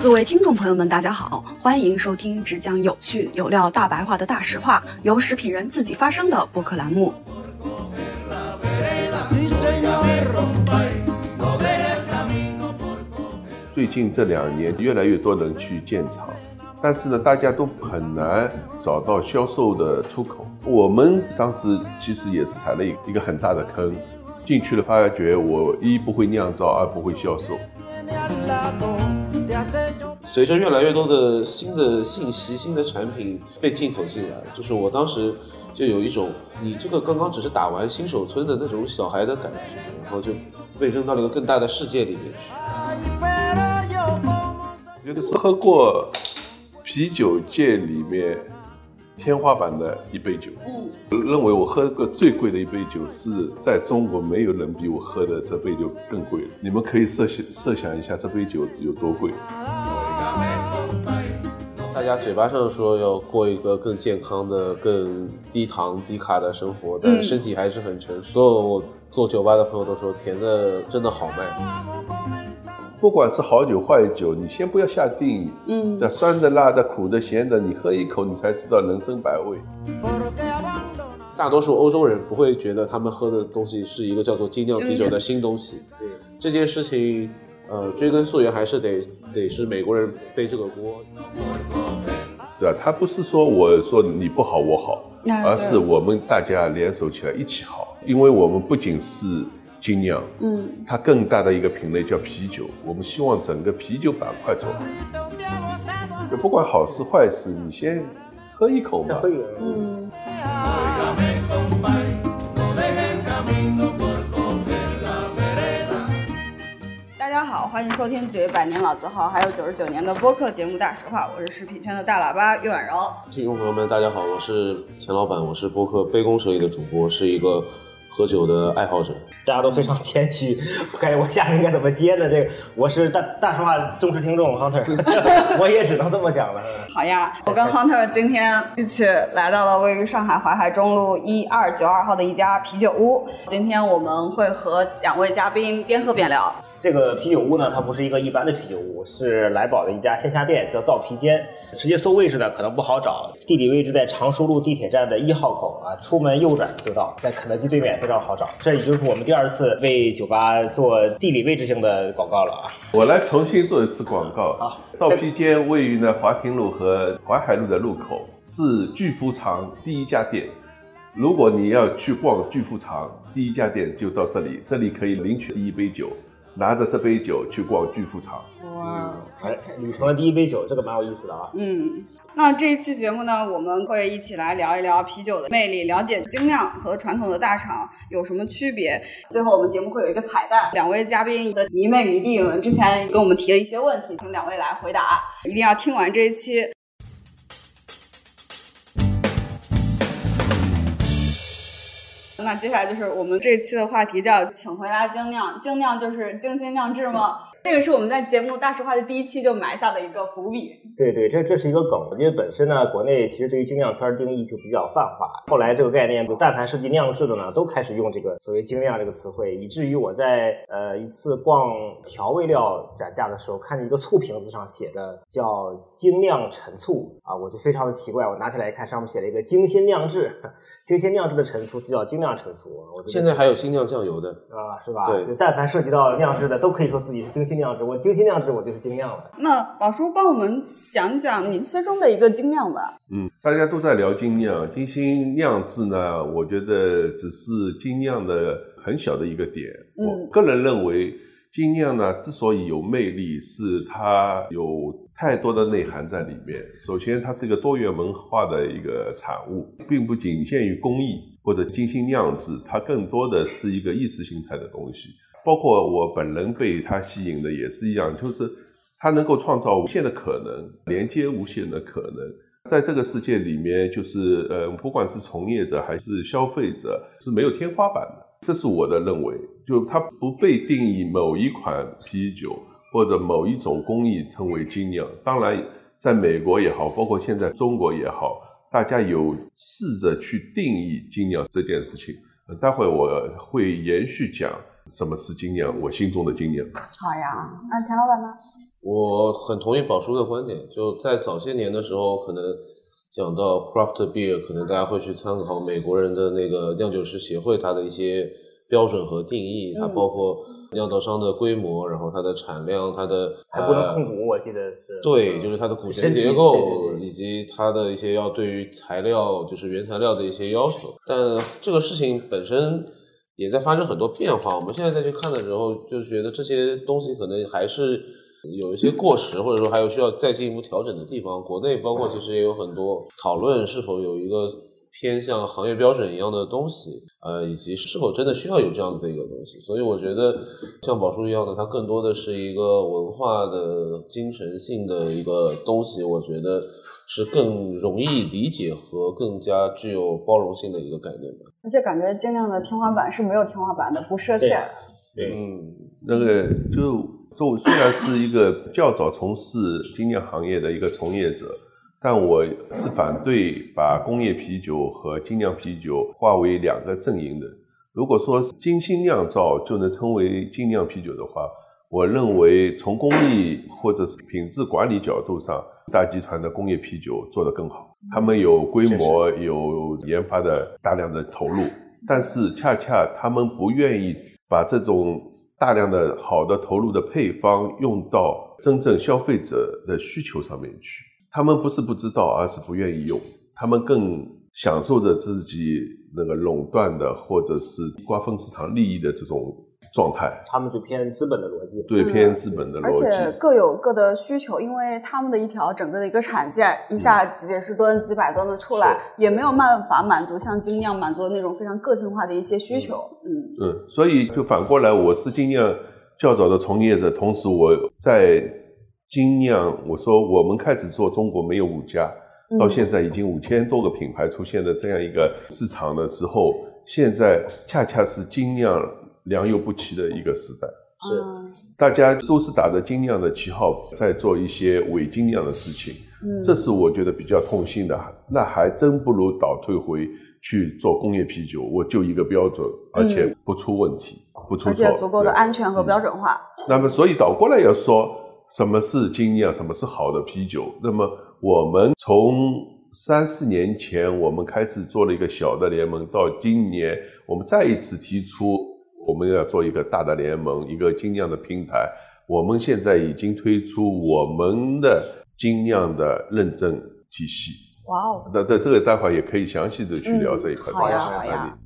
各位听众朋友们，大家好，欢迎收听只讲有趣有料大白话的大实话，由食品人自己发声的播客栏目。最近这两年，越来越多人去建厂，但是呢，大家都很难找到销售的出口。我们当时其实也是踩了一一个很大的坑，进去了发觉我一不会酿造，二不会销售。随着越来越多的新的信息、新的产品被进口进来，就是我当时就有一种，你这个刚刚只是打完新手村的那种小孩的感觉，然后就被扔到了一个更大的世界里面去。觉得是喝过啤酒界里面天花板的一杯酒。嗯，认为我喝过最贵的一杯酒是在中国没有人比我喝的这杯酒更贵了。你们可以设想设想一下这杯酒有多贵。大家嘴巴上说要过一个更健康的、更低糖低卡的生活，但身体还是很诚实。所有我做酒吧的朋友都说，甜的真的好卖。不管是好酒坏酒，你先不要下定义。嗯，那酸的、辣的、苦的、咸的，你喝一口，你才知道人生百味。大多数欧洲人不会觉得他们喝的东西是一个叫做精酿啤酒的新东西。对这件事情，呃，追根溯源还是得得是美国人背这个锅。对吧？他不是说我说你不好我好，而是我们大家联手起来一起好，因为我们不仅是。精酿，嗯，它更大的一个品类叫啤酒。我们希望整个啤酒板块做好，就不管好事坏事，你先喝一口嘛。喝一口，嗯。大家好，欢迎收听九一百年老字号，还有九十九年的播客节目《大实话》，我是食品圈的大喇叭岳婉柔。听众朋友们，大家好，我是钱老板，我是播客杯弓蛇影的主播，是一个。喝酒的爱好者，大家都非常谦虚，感觉我下面应该怎么接呢？这个我是大大实话忠实听众 Hunter，我也只能这么讲了。好呀，我跟 Hunter 今天一起来到了位于上海淮海中路一二九二号的一家啤酒屋，今天我们会和两位嘉宾边喝边聊。这个啤酒屋呢，它不是一个一般的啤酒屋，是来宝的一家线下店，叫造啤间。直接搜位置呢，可能不好找，地理位置在常熟路地铁站的一号口啊，出门右转就到，在肯德基对面，非常好找。这已经是我们第二次为酒吧做地理位置性的广告了啊！我来重新做一次广告啊！造啤间位于呢华亭路和淮海路的路口，是巨富长第一家店。如果你要去逛巨富长，第一家店就到这里，这里可以领取第一杯酒。拿着这杯酒去逛巨富场，哇！哎，旅程的第一杯酒，这个蛮有意思的啊。嗯，那这一期节目呢，我们会一起来聊一聊啤酒的魅力，了解精酿和传统的大厂有什么区别。最后，我们节目会有一个彩蛋，两位嘉宾的迷妹迷弟们之前跟我们提了一些问题，请两位来回答，一定要听完这一期。那接下来就是我们这期的话题，叫“请回答精酿”。精酿就是精心酿制吗？这个是我们在节目大实话的第一期就埋下的一个伏笔。对对，这这是一个梗，因为本身呢，国内其实对于精酿圈定义就比较泛化。后来这个概念，但凡涉及酿制的呢，都开始用这个所谓精酿这个词汇，以至于我在呃一次逛调味料展架的时候，看见一个醋瓶子上写的叫精酿陈醋啊，我就非常的奇怪，我拿起来一看，上面写了一个精心酿制。精心酿制的陈醋就叫精酿陈醋，现在还有精酿酱油的啊，是吧？对，就但凡涉及到酿制的，都可以说自己是精心酿制。我精心酿制，我就是精酿了。那宝叔帮我们讲讲你心中的一个精酿吧。嗯，大家都在聊精酿，精心酿制呢，我觉得只是精酿的很小的一个点。我个人认为。精酿呢，之所以有魅力，是它有太多的内涵在里面。首先，它是一个多元文化的一个产物，并不仅限于工艺或者精心酿制，它更多的是一个意识形态的东西。包括我本人被它吸引的也是一样，就是它能够创造无限的可能，连接无限的可能。在这个世界里面，就是呃，不管是从业者还是消费者，是没有天花板的。这是我的认为，就它不被定义某一款啤酒或者某一种工艺称为精酿。当然，在美国也好，包括现在中国也好，大家有试着去定义精酿这件事情，待会我会延续讲什么是精酿，我心中的精酿。好呀，那钱老板呢？我很同意宝叔的观点，就在早些年的时候，可能讲到 craft beer，可能大家会去参考美国人的那个酿酒师协会他的一些标准和定义，它包括酿造商的规模，然后它的产量，它的还不能控股，我记得是。对，就是它的股权结构以及它的一些要对于材料，就是原材料的一些要求。但这个事情本身也在发生很多变化。我们现在再去看的时候，就觉得这些东西可能还是。有一些过时，或者说还有需要再进一步调整的地方。国内包括其实也有很多讨论，是否有一个偏向行业标准一样的东西，呃，以及是否真的需要有这样子的一个东西。所以我觉得像宝叔一样的，它更多的是一个文化的精神性的一个东西。我觉得是更容易理解和更加具有包容性的一个概念吧。而且感觉精酿的天花板是没有天花板的，不设限。对，嗯，那个就。就虽然是一个较早从事精酿行业的一个从业者，但我是反对把工业啤酒和精酿啤酒划为两个阵营的。如果说精心酿造就能称为精酿啤酒的话，我认为从工艺或者是品质管理角度上，大集团的工业啤酒做得更好。他们有规模，有研发的大量的投入，但是恰恰他们不愿意把这种。大量的好的投入的配方用到真正消费者的需求上面去，他们不是不知道，而是不愿意用，他们更享受着自己那个垄断的或者是瓜分市场利益的这种。状态，他们就偏资本的逻辑，对，偏资本的逻辑，而且各有各的需求，因为他们的一条整个的一个产线，一下几十吨、几百吨的出来，也没有办法满足像精酿满足的那种非常个性化的一些需求。嗯。嗯，所以就反过来，我是精酿较早的从业者，同时我在精酿，我说我们开始做中国没有五家，到现在已经五千多个品牌出现的这样一个市场的时候，现在恰恰是精酿。良莠不齐的一个时代，是大家都是打着精酿的旗号在做一些伪精酿的事情，嗯，这是我觉得比较痛心的。那还真不如倒退回去做工业啤酒，我就一个标准，而且不出问题，不出错，而且足够的安全和标准化。那么，所以倒过来要说，什么是精酿，什么是好的啤酒？那么，我们从三四年前我们开始做了一个小的联盟，到今年我们再一次提出。我们要做一个大的联盟，一个精酿的平台。我们现在已经推出我们的精酿的认证体系。哇哦！那在这个待会也可以详细的去聊这一块。好呀，好呀。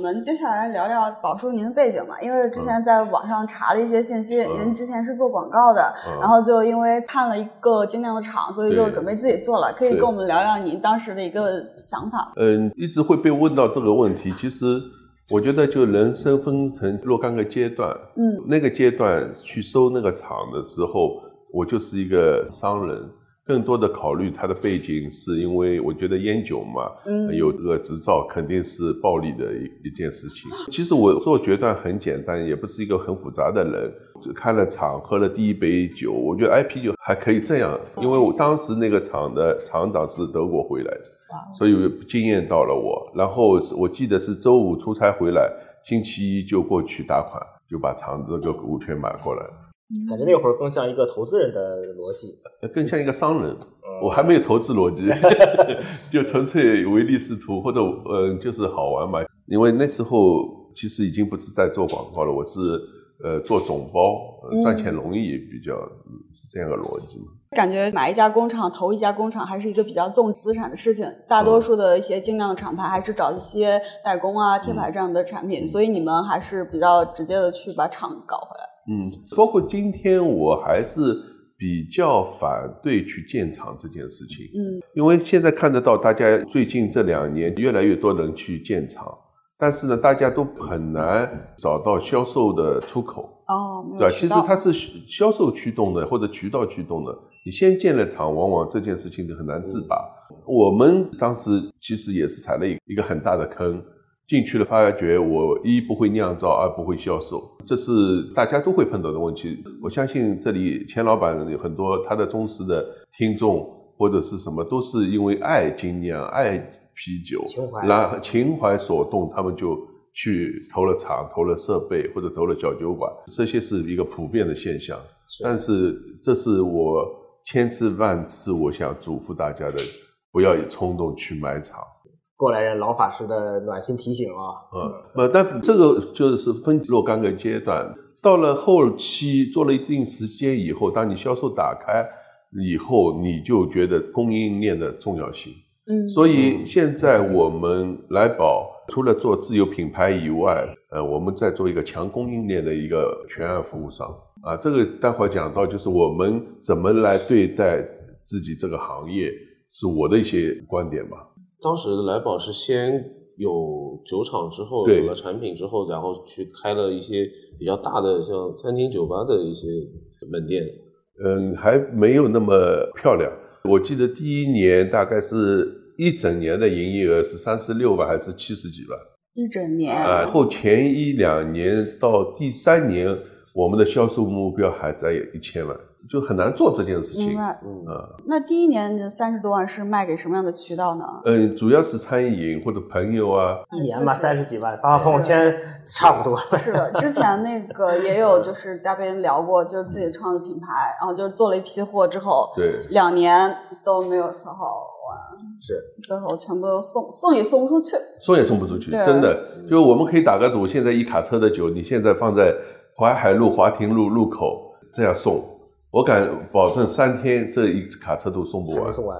我们接下来聊聊宝叔您的背景嘛，因为之前在网上查了一些信息，您之前是做广告的，然后就因为看了一个精酿的厂，所以就准备自己做了。可以跟我们聊聊您当时的一个想法？嗯，一直会被问到这个问题。其实我觉得，就人生分成若干个阶段，嗯，那个阶段去收那个厂的时候，我就是一个商人。更多的考虑它的背景，是因为我觉得烟酒嘛，嗯，有这个执照肯定是暴利的一一件事情。其实我做决断很简单，也不是一个很复杂的人。开了厂，喝了第一杯酒，我觉得哎，啤酒还可以这样。因为我当时那个厂的厂长是德国回来的，所以惊艳到了我。然后我记得是周五出差回来，星期一就过去打款，就把厂子这个股权买过来。感觉那会儿更像一个投资人的逻辑，更像一个商人。我还没有投资逻辑，就纯粹唯利是图，或者呃，就是好玩嘛。因为那时候其实已经不是在做广告了，我是呃做总包，赚钱容易，比较是这样的逻辑嘛。感觉买一家工厂、投一家工厂还是一个比较重资产的事情。大多数的一些精酿的厂牌还是找一些代工啊、贴牌这样的产品，所以你们还是比较直接的去把厂搞回来。嗯，包括今天我还是比较反对去建厂这件事情。嗯，因为现在看得到，大家最近这两年越来越多人去建厂，但是呢，大家都很难找到销售的出口。哦，对吧？其实它是销售驱动的或者渠道驱动的。你先建了厂，往往这件事情就很难自拔。我们当时其实也是踩了一一个很大的坑。进去了，发觉我一不会酿造，二不会销售，这是大家都会碰到的问题。我相信这里钱老板有很多他的忠实的听众或者是什么，都是因为爱精酿、爱啤酒，情怀然情怀所动，他们就去投了厂、投了设备或者投了小酒馆，这些是一个普遍的现象。但是这是我千次万次我想嘱咐大家的，不要以冲动去买厂。过来人老法师的暖心提醒啊，嗯，呃，但这个就是分若干个阶段，到了后期做了一定时间以后，当你销售打开以后，你就觉得供应链的重要性。嗯，所以现在我们来宝除了做自有品牌以外，呃，我们在做一个强供应链的一个全案服务商啊。这个待会儿讲到，就是我们怎么来对待自己这个行业，是我的一些观点吧。当时来宝是先有酒厂，之后有了产品之后，然后去开了一些比较大的像餐厅、酒吧的一些门店。嗯，还没有那么漂亮。我记得第一年大概是一整年的营业额是三十六万还是七十几万一整年啊？后前一两年到第三年，我们的销售目标还在一千万，就很难做这件事情。明白。嗯啊，那第一年的三十多万是卖给什么样的渠道呢？嗯，主要是餐饮或者朋友啊，一年吧三十几万，发发朋友圈差不多了。是的，之前那个 也有就是嘉宾聊过，就是自己创的品牌，然后就是做了一批货之后，对两年都没有消耗完，是，最后全部都送送也送不出去。送也送不出去，真的。就我们可以打个赌，现在一卡车的酒，你现在放在淮海路华亭路路口这样送，我敢保证三天这一卡车都送不完，送完。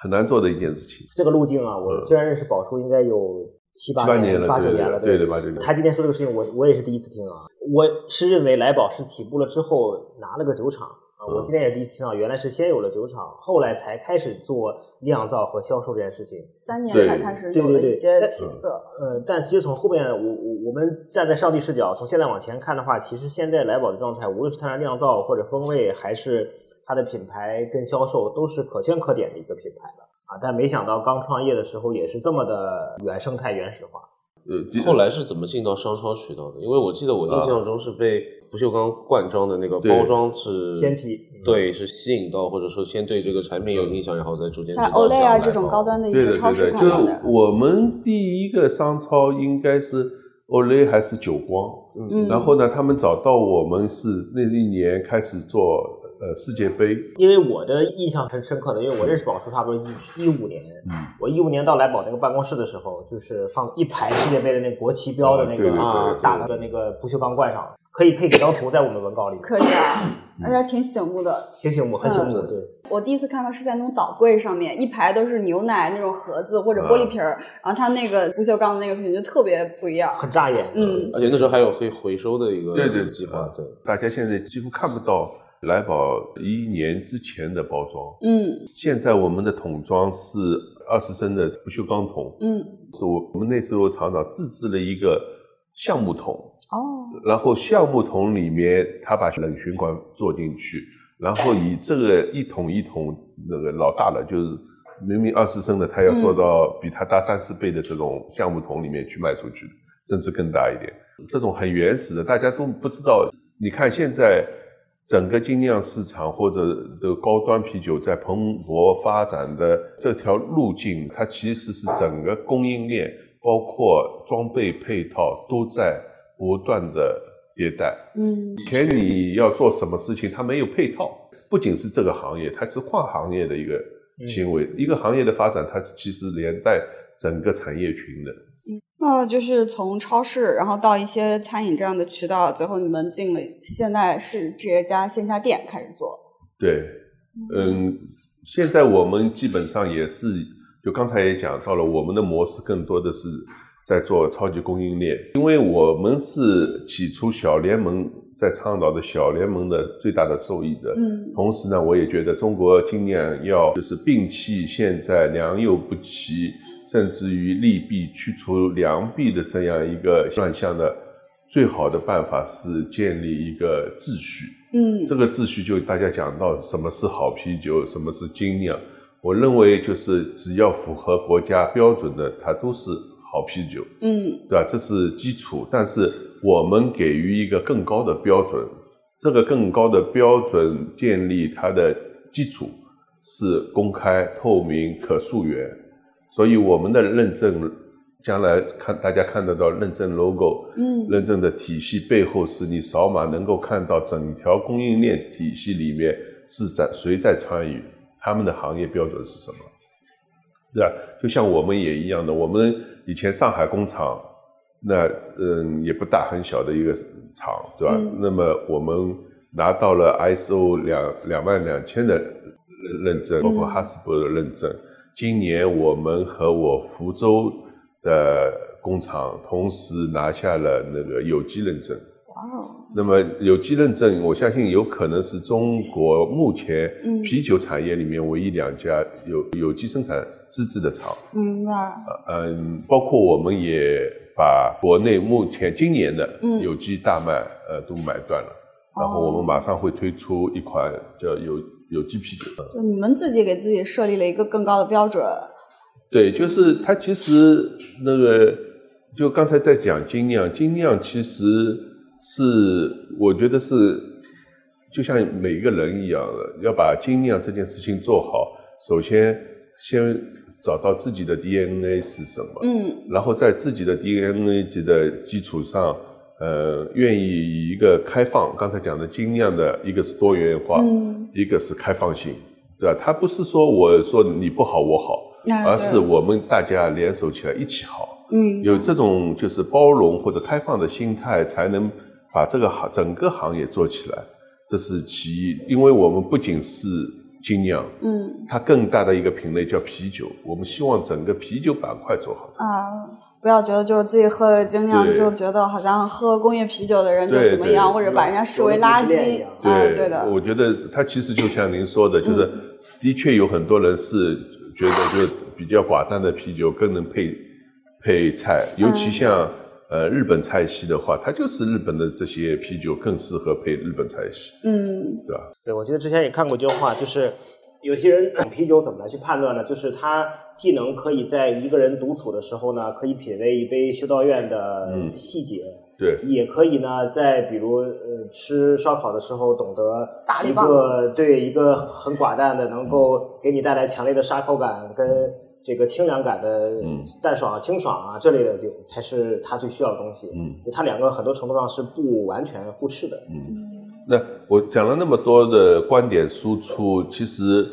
很难做的一件事情。这个路径啊，我嗯虽然认识宝叔应该有七八八年了八九年了，对对八九年他今天说这个事情，我我也是第一次听啊。我是认为来宝是起步了之后拿了个酒厂我今天也是第一次听到，原来是先有了酒厂，后来才开始做酿造和销售这件事情。三年对才开始对对对有了一些起色。呃，但其实从后面，我我我们站在上帝视角，从现在往前看的话，其实现在来宝的状态，无论是它的酿造或者风味，还是它的品牌跟销售，都是可圈可点的一个品牌了啊。但没想到刚创业的时候也是这么的原生态、原始化。呃，后来是怎么进到商超渠道的？因为我记得我印象中是被不锈钢罐装的那个包装是鲜批嗯对，是吸引到，或者说先对这个产品有印象，然后再逐渐在知道 Olay 啊像来这种高端的一对的些超市对的，就是看到的，我们第一个商超应该是 Olay 还是久光，嗯然后呢，他们找到我们是那一年开始做呃世界杯，因为我的印象很深刻的，因为我认识宝叔差不多一一五年，嗯我一五年到来宝那个办公室的时候，就是放一排世界杯的那国旗标的那个啊打的那个不锈钢罐上，可以配几张图在我们文稿里，可以啊，而且还挺醒目的。挺醒目，很醒目，的对。我第一次看到是在那种岛柜上面，一排都是牛奶那种盒子或者玻璃瓶儿，然后它那个不锈钢的那个瓶就特别不一样。很扎眼。嗯，而且那时候还有可以回收的一个对对计划，对。大家现在几乎看不到来宝一年之前的包装。嗯现在我们的桶装是二十升的不锈钢桶，嗯，是我我们那时候厂长自制了一个橡木桶，哦，然后橡木桶里面他把冷循环做进去，然后以这个一桶一桶那个老大了就是明明二十升的，他要做到比它大三四倍的这种橡木桶里面去卖出去，甚至更大一点。这种很原始的，大家都不知道。你看现在整个精酿市场或者的高端啤酒在蓬勃发展的这条路径，它其实是整个供应链，包括装备配套都在不断的迭代。嗯以前你要做什么事情，它没有配套，不仅是这个行业，它是跨行业的一个行为。一个行业的发展，它其实连带整个产业群的。那就是从超市，然后到一些餐饮这样的渠道，最后你们进了，现在是直接加线下店开始做。对，嗯，现在我们基本上也是，就刚才也讲到了，我们的模式更多的是在做超级供应链，因为我们是起初小联盟在倡导的小联盟的最大的受益者。嗯同时呢，我也觉得中国精酿要就是摒弃现在良莠不齐，甚至于利弊去除良弊的这样一个乱象的最好的办法是建立一个秩序。嗯这个秩序就大家讲到什么是好啤酒，什么是精酿。我认为就是只要符合国家标准的，它都是好啤酒，嗯对吧？这是基础。但是我们给予一个更高的标准，这个更高的标准建立它的基础是公开、透明、可溯源。所以我们的认证将来看大家看得到认证 logo，嗯认证的体系背后是你扫码能够看到整条供应链体系里面是在谁在参与，他们的行业标准是什么，对吧？就像我们也一样的，我们以前上海工厂，那嗯也不大很小的一个厂，对吧？嗯那么我们拿到了 ISO 两两万两千的认证，包括哈斯伯的认证。今年我们和我福州的工厂同时拿下了那个有机认证。哇哦，那么有机认证，我相信有可能是中国目前嗯。啤酒产业里面唯一两家有有机生产资质的厂。明白，嗯，包括我们也把国内目前今年的嗯。有机大麦呃都买断了，然后我们马上会推出一款叫有有机啤酒。就你们自己给自己设立了一个更高的标准，对，就是它其实那个，就刚才在讲精酿，精酿其实是我觉得是就像每一个人一样的，要把精酿这件事情做好，首先先找到自己的 DNA 是什么，嗯然后在自己的 DNA 级的基础上，呃，愿意以一个开放，刚才讲的精酿的一个是多元化，嗯一个是开放性，对吧？它不是说我说你不好我好，而是我们大家联手起来一起好，嗯有这种就是包容或者开放的心态，才能把这个行整个行业做起来。这是其一，因为我们不仅是精酿，嗯它更大的一个品类叫啤酒，我们希望整个啤酒板块做好。啊。不要觉得就是自己喝了精酿就觉得好像喝工业啤酒的人就怎么样，或者把人家视为垃圾。啊，对，对的，嗯我觉得它其实就像您说的，就是的确有很多人是觉得就是比较寡淡的啤酒更能配配菜，尤其像呃日本菜系的话，它就是日本的这些啤酒更适合配日本菜系，嗯对吧？对，我记得之前也看过一句话，就是有些人 啤酒怎么来去判断呢？就是他既能可以在一个人独处的时候呢，可以品味一杯修道院的嗯细节，对，也可以呢，在比如呃吃烧烤的时候，懂得一个对一个很寡淡的，能够给你带来强烈的杀口感跟这个清凉感的嗯淡爽啊、清爽啊这类的酒，才是他最需要的东西。嗯。它两个很多程度上是不完全互斥的。嗯那我讲了那么多的观点输出，其实，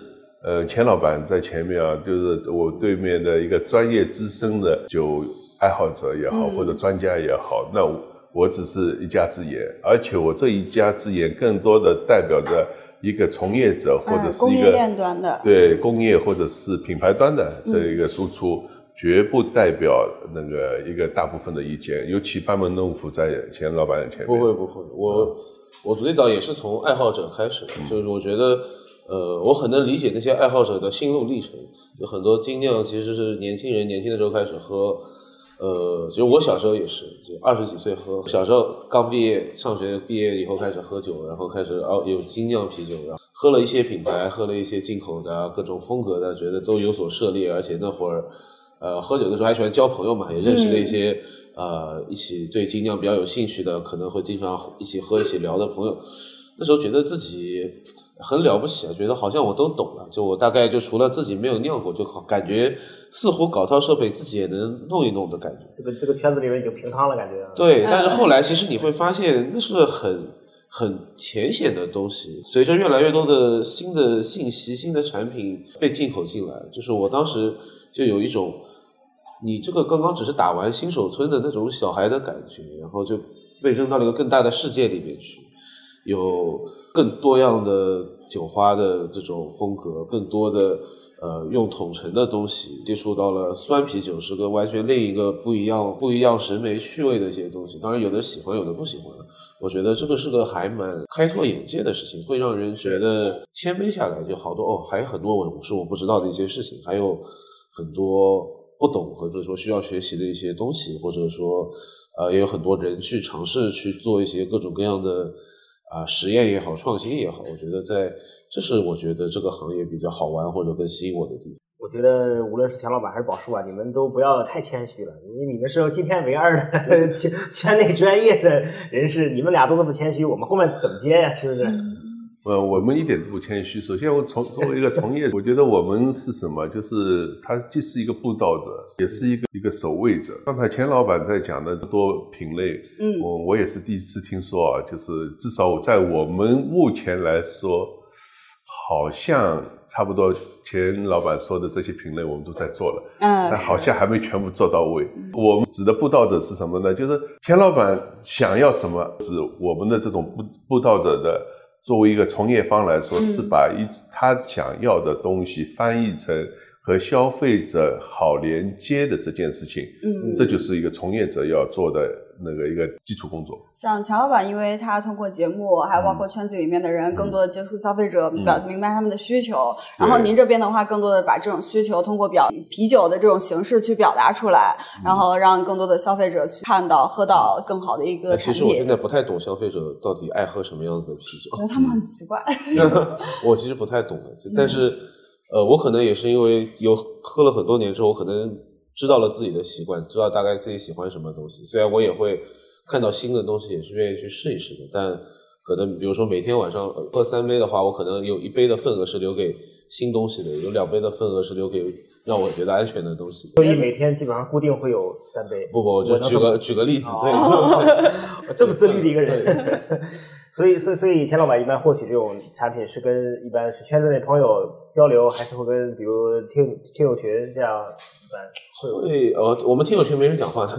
呃，钱老板在前面啊，就是我对面的一个专业资深的酒爱好者也好，嗯或者专家也好，那我我只是一家之言，而且我这一家之言更多的代表着一个从业者或者嗯，是一个、供应链端的，对工业或者是品牌端的嗯这一个输出，绝不代表那个一个大部分的意见，尤其班门弄斧在钱老板的前面。不会不会，我我最早也是从爱好者开始的，就是我觉得，呃，我很能理解那些爱好者的心路历程。有很多精酿其实是年轻人年轻的时候开始喝，呃，其实我小时候也是，就二十几岁喝，小时候刚毕业上学毕业以后开始喝酒，然后开始哦有精酿啤酒，然后喝了一些品牌，喝了一些进口的啊各种风格的，觉得都有所涉猎，而且那会儿。呃，喝酒的时候还喜欢交朋友嘛，也认识了一些、呃一起对精酿比较有兴趣的，可能会经常一起喝、一起聊的朋友。那时候觉得自己很了不起啊，觉得好像我都懂了。就我大概就除了自己没有酿过，就好感觉似乎搞套设备自己也能弄一弄的感觉。这个这个圈子里面已经平汤了，感觉。啊对，嗯但是后来其实你会发现，那是很很浅显的东西。随着越来越多的新的信息、新的产品被进口进来，就是我当时就有一种，你这个刚刚只是打完新手村的那种小孩的感觉，然后就被扔到了一个更大的世界里面去，有更多样的酒花的这种风格，更多的。呃，用统称的东西接触到了酸啤酒，是个完全另一个不一样、不一样审美趣味的一些东西。当然，有的喜欢，有的不喜欢。我觉得这个是个还蛮开拓眼界的事情，会让人觉得谦卑下来，就好多哦，还有很多我是我不知道的一些事情，还有很多不懂或者说需要学习的一些东西，或者说呃，也有很多人去尝试去做一些各种各样的。啊，实验也好，创新也好，我觉得在这是我觉得这个行业比较好玩或者更吸引我的地方。我觉得无论是钱老板还是宝叔啊，你们都不要太谦虚了，因为你们是今天唯二的圈 圈内专业的人士，你们俩都这么谦虚，我们后面怎么接呀？是不是？呃，我们一点都不谦虚。首先，我从作为一个从业，我觉得我们是什么？就是他既是一个布道者，也是一个一个守卫者。刚才钱老板在讲的多品类，嗯，我我也是第一次听说啊。就是至少在我们目前来说，好像差不多钱老板说的这些品类，我们都在做了，嗯，但好像还没全部做到位。我们指的布道者是什么呢？就是钱老板想要什么，指我们的这种布布道者的。作为一个从业方来说，是把一他想要的东西翻译成和消费者好连接的这件事情，嗯，这就是一个从业者要做的。那个一个基础工作，像乔老板，因为他通过节目，还有包括圈子里面的人，更多的接触消费者，表明白他们的需求。然后您这边的话，更多的把这种需求通过表啤酒的这种形式去表达出来，然后让更多的消费者去看到、喝到更好的一个其实我现在不太懂消费者到底爱喝什么样子的啤酒，觉得他们很奇怪。我其实不太懂的，但是呃，我可能也是因为有喝了很多年之后，我可能。知道了自己的习惯，知道大概自己喜欢什么东西。虽然我也会看到新的东西，也是愿意去试一试的。但可能比如说每天晚上喝三杯的话，我可能有一杯的份额是留给新东西的，有两杯的份额是留给让我觉得安全的东西。所以每天基本上固定会有三杯。不不，我就举个举个例子，对，这么自律的一个人。所以，所以，所以钱老板一般获取这种产品是跟一般是圈子内朋友交流，还是会跟比如听听友群这样？会呃，我们听友群没人讲话的，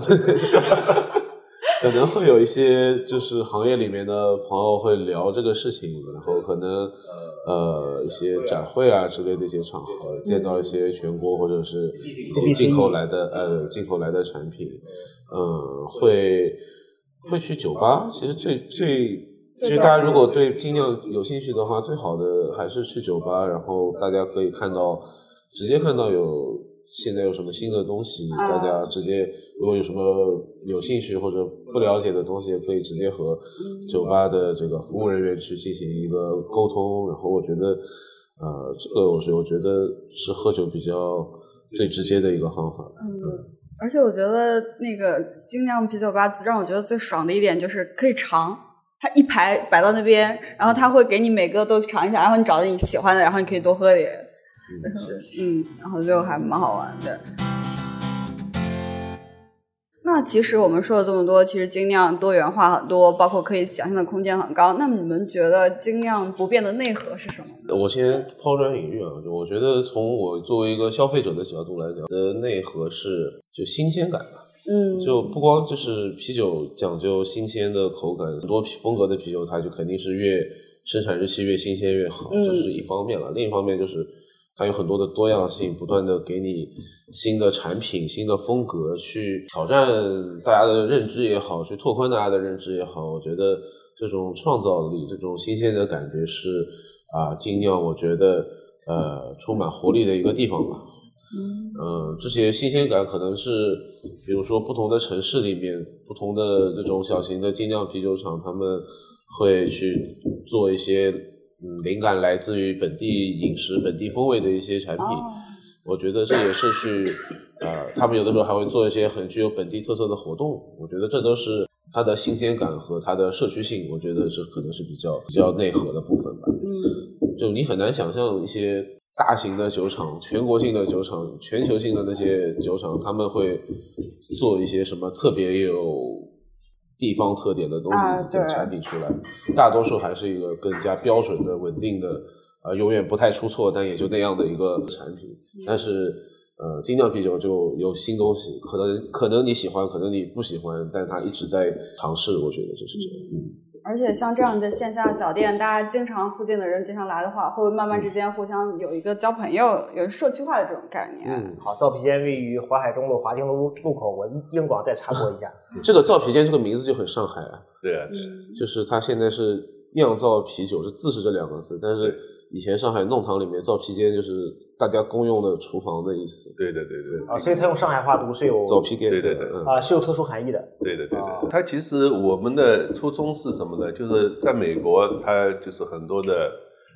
可能会有一些就是行业里面的朋友会聊这个事情，然后可能呃一些展会啊之类的一些场合，见到一些全国或者是一些进口来的呃进口来的产品，嗯，会会去酒吧。其实最最其实大家如果对精酿有兴趣的话，最好的还是去酒吧，然后大家可以看到直接看到有。现在有什么新的东西？大家直接如果有什么有兴趣或者不了解的东西，可以直接和酒吧的这个服务人员去进行一个沟通。然后我觉得，呃，这个我是我觉得是喝酒比较最直接的一个方法。嗯，而且我觉得那个精酿啤酒吧让我觉得最爽的一点就是可以尝，它一排摆到那边，然后他会给你每个都尝一下，然后你找到你喜欢的，然后你可以多喝点。是，嗯，然后就还蛮好玩的。那其实我们说了这么多，其实精酿多元化很多，包括可以想象的空间很高。那么你们觉得精酿不变的内核是什么？我先抛砖引玉啊，就我觉得从我作为一个消费者的角度来讲，的内核是就新鲜感吧。嗯，就不光就是啤酒讲究新鲜的口感，很多风格的啤酒它就肯定是越生产日期越新鲜越好，这是一方面了。另一方面就是。它有很多的多样性，不断的给你新的产品、新的风格，去挑战大家的认知也好，去拓宽大家的认知也好。我觉得这种创造力、这种新鲜的感觉是啊，精酿我觉得呃充满活力的一个地方吧。嗯，这些新鲜感可能是，比如说不同的城市里面，不同的这种小型的精酿啤酒厂，他们会去做一些。嗯，灵感来自于本地饮食、本地风味的一些产品，我觉得这也是去，呃，他们有的时候还会做一些很具有本地特色的活动，我觉得这都是它的新鲜感和它的社区性，我觉得这可能是比较比较内核的部分吧。嗯，就你很难想象一些大型的酒厂、全国性的酒厂、全球性的那些酒厂，他们会做一些什么特别有。地方特点的东西的产品出来，大多数还是一个更加标准的、稳定的，呃，永远不太出错，但也就那样的一个产品。但是，呃，精酿啤酒就有新东西，可能可能你喜欢，可能你不喜欢，但它一直在尝试，我觉得就是这样。嗯。而且像这样的线下小店，大家经常附近的人经常来的话，会慢慢之间互相有一个交朋友、有社区化的这种概念。嗯，好，造皮间位于淮海中路华亭路路口，我硬广再插播一下。这个造皮间这个名字就很上海啊。对啊，就是它现在是酿造啤酒，是字是这两个字，但是以前上海弄堂里面造皮间就是。大家公用的厨房的意思，对对对对啊，所以他用上海话读是有早批给对对对啊，是有特殊含义的。对对对对，他其实我们的初衷是什么呢？就是在美国，它就是很多的，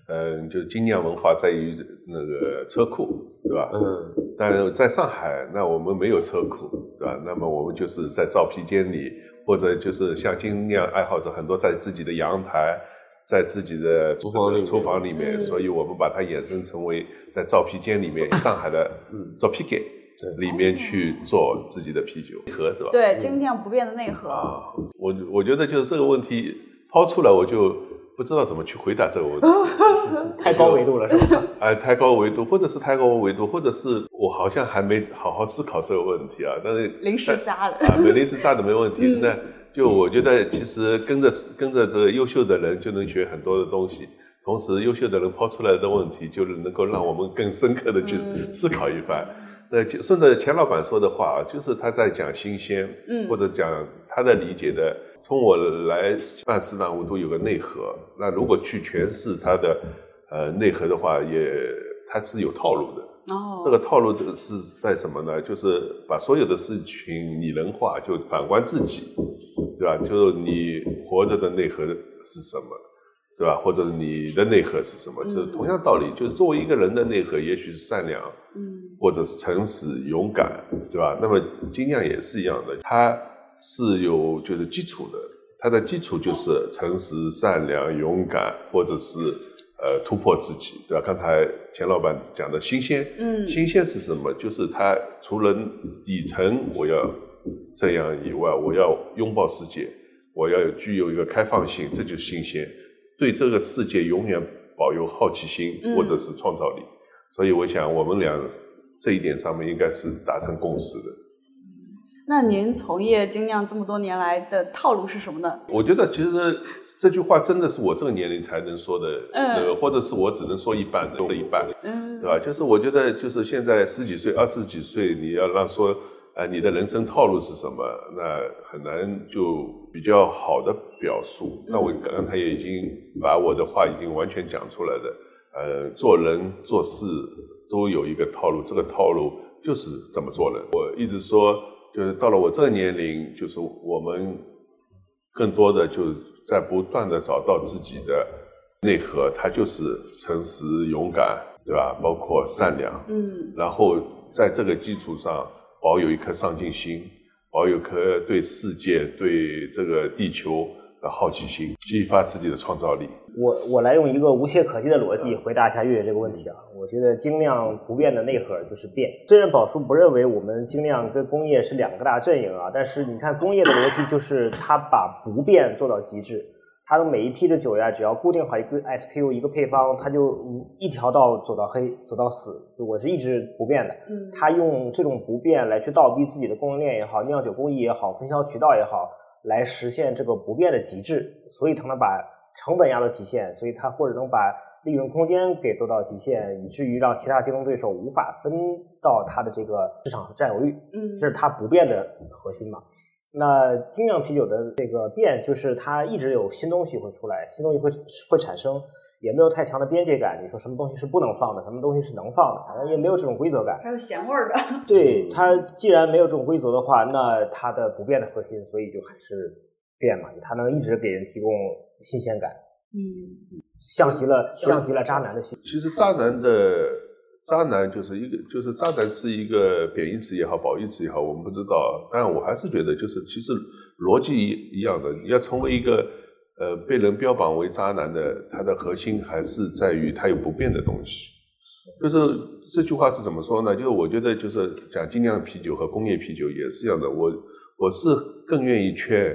嗯，就精酿文化在于那个车库，对吧？嗯。但是在上海，那我们没有车库，对吧？那么我们就是在造皮间里，或者就是像精酿爱好者很多在自己的阳台。在自己的厨房里面厨房里面，嗯所以我们把它衍生成为在造啤间里面，上海的嗯造啤给里面去做自己的啤酒盒是吧？对，精酿不变的内核。啊，我我觉得就是这个问题抛出来，我就不知道怎么去回答这个问题。太高维度了，是吧？哎，太高维度，或者是太高维度，或者是我好像还没好好思考这个问题啊。但是临时加的啊，没临时加的没问题。嗯那就我觉得，其实跟着跟着这个优秀的人，就能学很多的东西。同时，优秀的人抛出来的问题，就是能够让我们更深刻的去嗯思考一番。那就顺着钱老板说的话啊，就是他在讲新鲜，嗯或者讲他的理解的。从我来办事呢，我都有个内核。那如果去诠释它的呃内核的话，也它是有套路的。哦，这个套路这个是在什么呢？就是把所有的事情拟人化，就反观自己，对吧？就是你活着的内核是什么，对吧？或者你的内核是什么？就是同样道理，就是作为一个人的内核，也许是善良，嗯或者是诚实、勇敢，对吧？那么精酿也是一样的，它是有就是基础的，它的基础就是诚实、善良、勇敢，或者是呃突破自己，对吧？刚才钱老板讲的新鲜，嗯新鲜是什么？就是它除了底层我要这样以外，我要拥抱世界，我要有具有一个开放性，这就是新鲜。对这个世界永远保有好奇心嗯或者是创造力。所以我想我们俩这一点上面应该是达成共识的。那您从业精酿这么多年来的套路是什么呢？我觉得其实这句话真的是我这个年龄才能说的，嗯那个或者是我只能说一半的，说一半。嗯对吧？就是我觉得，就是现在十几岁、二十几岁，你要让说，呃，你的人生套路是什么，那很难就比较好的表述。那我刚才也已经把我的话已经完全讲出来的，呃，做人做事都有一个套路，这个套路就是怎么做人。我一直说，就是到了我这个年龄，就是我们更多的就是在不断的找到自己的内核，它就是诚实、勇敢，对吧？包括善良，嗯然后在这个基础上保有一颗上进心，保有一颗对世界、对这个地球的好奇心，激发自己的创造力。我我来用一个无懈可击的逻辑回答一下月月这个问题啊。我觉得精酿不变的内核就是变。虽然宝叔不认为我们精酿跟工业是两个大阵营啊，但是你看工业的逻辑就是它把不变做到极致。它的每一批的酒呀，只要固定好一个 SKU 一个配方，它就一条道走到黑，走到死。就我是一直不变的。嗯他用这种不变来去倒逼自己的供应链也好，酿酒工艺也好，分销渠道也好，来实现这个不变的极致。所以他能把成本压到极限，所以它或者能把利润空间给做到极限，以至于让其他竞争对手无法分到它的这个市场占有率。嗯这是它不变的核心嘛。那精酿啤酒的这个变，就是它一直有新东西会出来，新东西会会产生，也没有太强的边界感。你说什么东西是不能放的，什么东西是能放的，反正也没有这种规则感。还有咸味儿的。对它，既然没有这种规则的话，那它的不变的核心，所以就还是变嘛，它能一直给人提供新鲜感，嗯像极了像极了渣男的心。其实渣男的渣男就是一个，就是渣男是一个贬义词也好，褒义词也好，我们不知道。当然，我还是觉得就是其实逻辑一一样的，你要成为一个呃被人标榜为渣男的，它的核心还是在于它有不变的东西。就是这句话是怎么说呢？就是我觉得就是讲精酿啤酒和工业啤酒也是一样的。我我是更愿意劝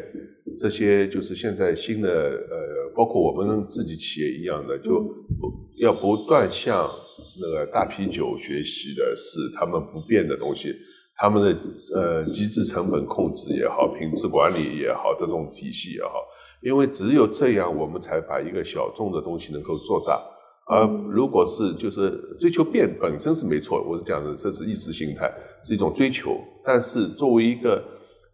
这些就是现在新的呃，包括我们自己企业一样的，就不要不断向那个大啤酒学习的是他们不变的东西，他们的呃机制成本控制也好，品质管理也好，这种体系也好，因为只有这样，我们才把一个小众的东西能够做大。而如果是就是追求变本身是没错，我是讲的这是意识形态，是一种追求。但是作为一个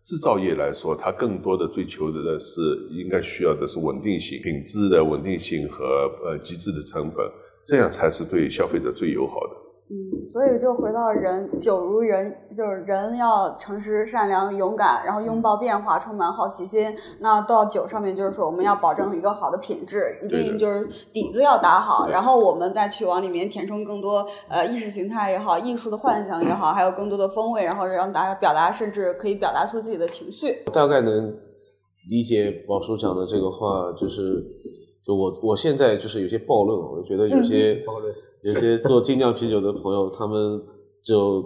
制造业来说，它更多的追求的是应该需要的是稳定性、品质的稳定性和呃极致的成本，这样才是对消费者最友好的。嗯，所以就回到人，酒如人，就是人要诚实、善良、勇敢，然后拥抱变化，充满好奇心。那到酒上面，就是说我们要保证一个好的品质，一定就是底子要打好，然后我们再去往里面填充更多呃意识形态也好，艺术的幻想也好，还有更多的风味，然后让大家表达，甚至可以表达出自己的情绪。大概能理解宝叔讲的这个话，就是就就我我现在就是有些暴论，我觉得有些暴论有些做精酿啤酒的朋友，他们就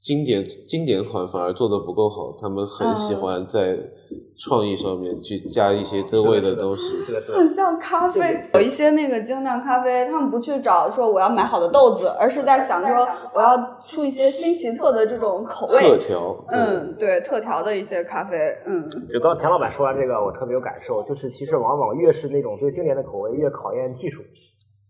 经典经典款反而做的不够好，他们很喜欢在创意上面去加一些增味的东西。很。像咖啡，有一些那个精酿咖啡，他们不去找说我要买好的豆子，而是在想说我要出一些新奇特的这种口味特。调，嗯，对，特调的一些咖啡，嗯就刚钱老板说完这个，我特别有感受，就是其实往往越是那种最经典的口味，越考验技术，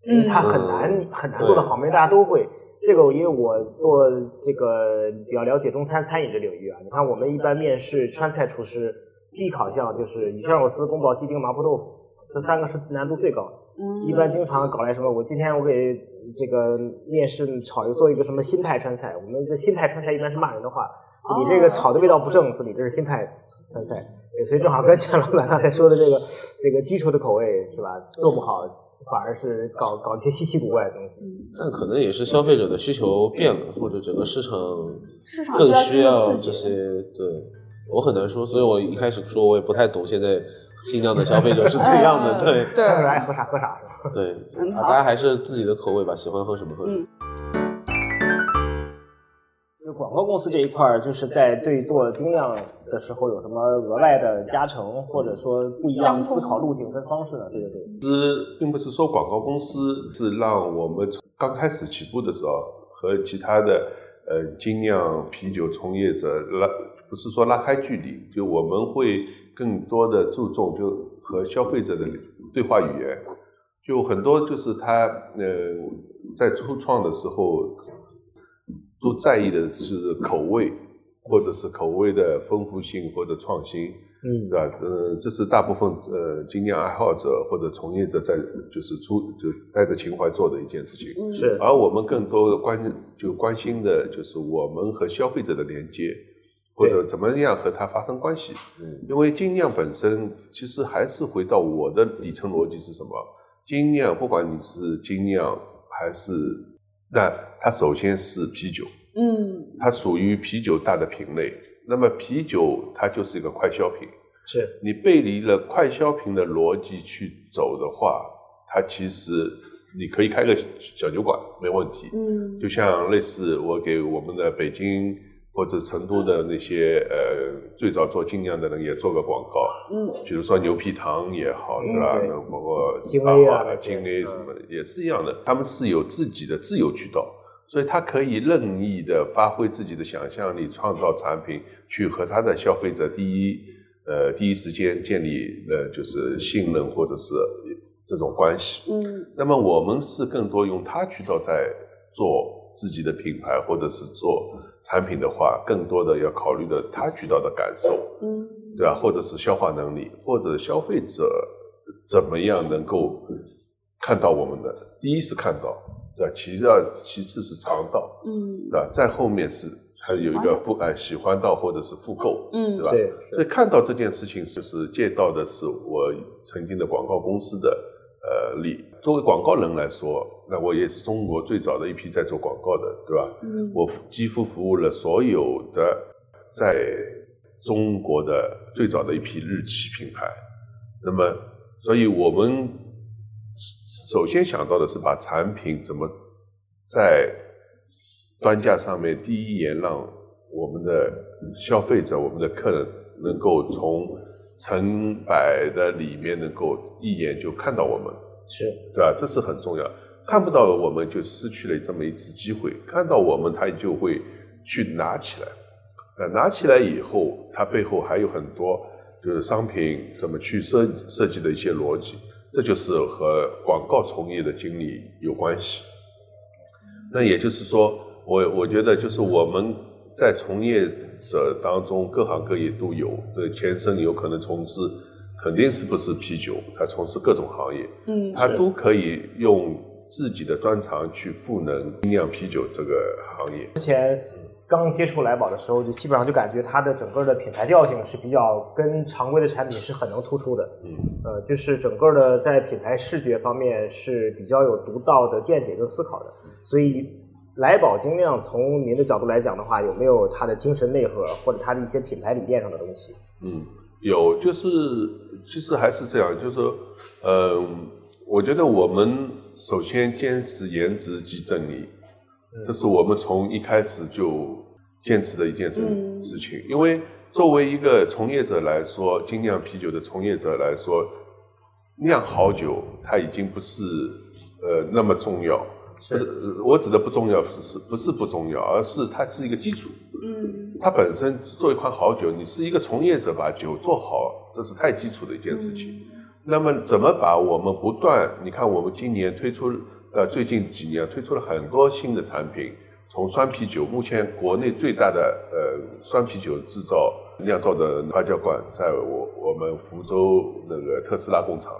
因为它很难很难做的好，没人大家都会。这个因为我做这个比较了解中餐餐饮这领域啊，你看我们一般面试川菜厨师必考项就是鱼香肉丝、宫保鸡丁、麻婆豆腐，这三个是难度最高的。嗯，一般经常搞来什么，我今天我给这个面试炒一个做一个什么新派川菜，我们这新派川菜一般是骂人的话，你这个炒的味道不正，说你这是新派川菜，对所以正好跟钱老板刚才说的这个这个基础的口味是吧，做不好反而是搞搞一些稀奇古怪的东西。但可能也是消费者的需求变了，或者整个市场市场更需需要这些。对我很难说，所以我一开始说我也不太懂现在新疆的消费者是怎样的。对对爱喝啥喝啥是吧？对，大家还是自己的口味吧，喜欢喝什么喝什么。广告公司这一块儿，就是在对做精酿的时候有什么额外的加成，或者说不一样的思考路径跟方式呢？对对对。其实并不是说广告公司是让我们从刚开始起步的时候和其他的呃精酿啤酒从业者拉，不是说拉开距离，就我们会更多的注重就和消费者的对话语言，就很多就是他呃在初创的时候都在意的是口味，或者是口味的丰富性或者创新。嗯是吧？呃，这是大部分呃精酿爱好者或者从业者在就是出就带着情怀做的一件事情。嗯是而我们更多的关就关心的就是我们和消费者的连接，或者怎么样和他发生关系。嗯因为精酿本身其实还是回到我的底层逻辑是什么？精酿不管你是精酿还是，那它首先是啤酒，嗯它属于啤酒大的品类。那么啤酒它就是一个快消品。是你背离了快消品的逻辑去走的话，它其实你可以开个小酒馆没问题。嗯就像类似我给我们的北京或者成都的那些呃最早做精酿的人也做个广告，嗯比如说牛皮糖也好，嗯对吧？对那包括精 A 啊啊那些精 A 什么的也是一样的，他们是有自己的自由渠道。所以他可以任意的发挥自己的想象力，创造产品，去和他的消费者第一呃第一时间建立呃就是信任或者是这种关系。嗯那么我们是更多用他渠道在做自己的品牌或者是做产品的话，更多的要考虑的他渠道的感受，嗯对吧？或者是消化能力，或者消费者怎么样能够看到我们的？第一是看到，对吧？其二其次是尝到，嗯对吧？再后面是还有一个复哎喜欢到或者是复购，嗯对吧？对所以看到这件事情，就是借到的是我曾经的广告公司的呃力。作为广告人来说，那我也是中国最早的一批在做广告的，对吧？嗯我几乎服务了所有的在中国的最早的一批日企品牌。那么，所以我们首先想到的是把产品怎么在端架上面第一眼让我们的消费者、我们的客人能够从成百的里面能够一眼就看到我们。是对吧？这是很重要。看不到我们就失去了这么一次机会，看到我们他就会去拿起来。呃，拿起来以后，它背后还有很多就是商品怎么去设设计的一些逻辑，这就是和广告从业的经历有关系。那也就是说，我我觉得就是我们在从业者当中，各行各业都有，这前身有可能从事，肯定是不是啤酒，他从事各种行业，嗯他都可以用自己的专长去赋能精酿啤酒这个行业。之前刚接触来宝的时候，就基本上就感觉它的整个的品牌调性是比较跟常规的产品是很能突出的。嗯，呃，就是整个的在品牌视觉方面是比较有独到的见解跟思考的。所以，来宝精酿从您的角度来讲的话，有没有它的精神内核或者它的一些品牌理念上的东西？嗯，有，就是其实还是这样，就是说，呃，我觉得我们首先坚持颜值即正义，这是我们从一开始就坚持的一件事事情。因为作为一个从业者来说，精酿啤酒的从业者来说，酿好酒它已经不是呃那么重要。不是，我指的不重要，不是不是不重要，而是它是一个基础。嗯，它本身做一款好酒，你是一个从业者，把酒做好，这是太基础的一件事情。那么，怎么把我们不断？你看，我们今年推出，呃，最近几年推出了很多新的产品，从酸啤酒，目前国内最大的呃酸啤酒制造酿造的发酵馆，在我我们福州那个特斯拉工厂，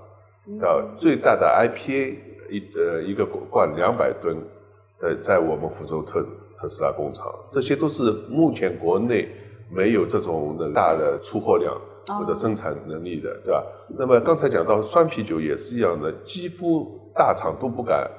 到最大的 IPA。一呃一个罐两百吨，呃，在我们福州特特斯拉工厂，这些都是目前国内没有这种的大的出货量或者生产能力的，对吧？那么刚才讲到酸啤酒也是一样的，几乎大厂都不敢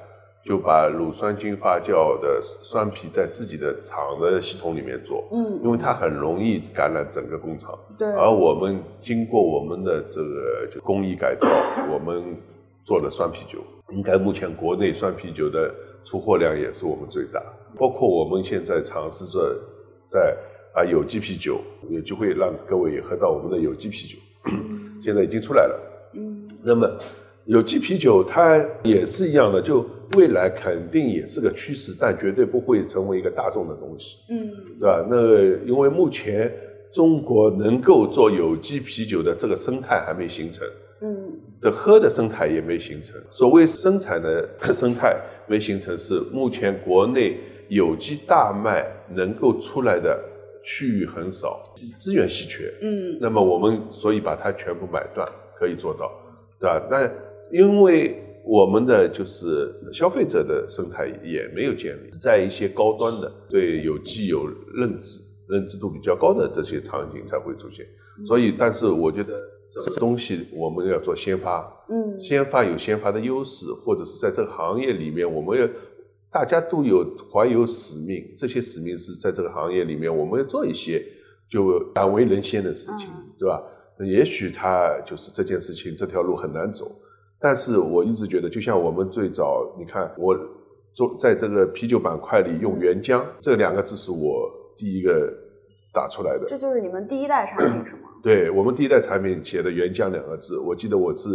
就把乳酸菌发酵的酸啤在自己的厂的系统里面做，嗯，因为它很容易感染整个工厂。对。而我们经过我们的这个就工艺改造，我们做了酸啤酒。应该目前国内酸啤酒的出货量也是我们最大，包括我们现在尝试着在啊有机啤酒，有机会让各位也喝到我们的有机啤酒，现在已经出来了。嗯，那么有机啤酒它也是一样的，就未来肯定也是个趋势，但绝对不会成为一个大众的东西。嗯，对吧？那因为目前中国能够做有机啤酒的这个生态还没形成。嗯。的喝的生态也没形成，所谓生产的 生态没形成，是目前国内有机大麦能够出来的区域很少，资源稀缺。嗯，那么我们所以把它全部买断，可以做到，对吧？那因为我们的就是消费者的生态也没有建立，在一些高端的对有机有认知、认知度比较高的这些场景才会出现。所以，但是我觉得。这个东西我们要做先发，嗯，先发有先发的优势，或者是在这个行业里面，我们要大家都有怀有使命，这些使命是在这个行业里面，我们要做一些就敢为人先的事情，对吧？也许他就是这件事情这条路很难走，但是我一直觉得，就像我们最早，你看我做在这个啤酒板块里用原浆这两个字是我第一个打出来的，这就是你们第一代产品是吗？对我们第一代产品写的“原浆”两个字，我记得我是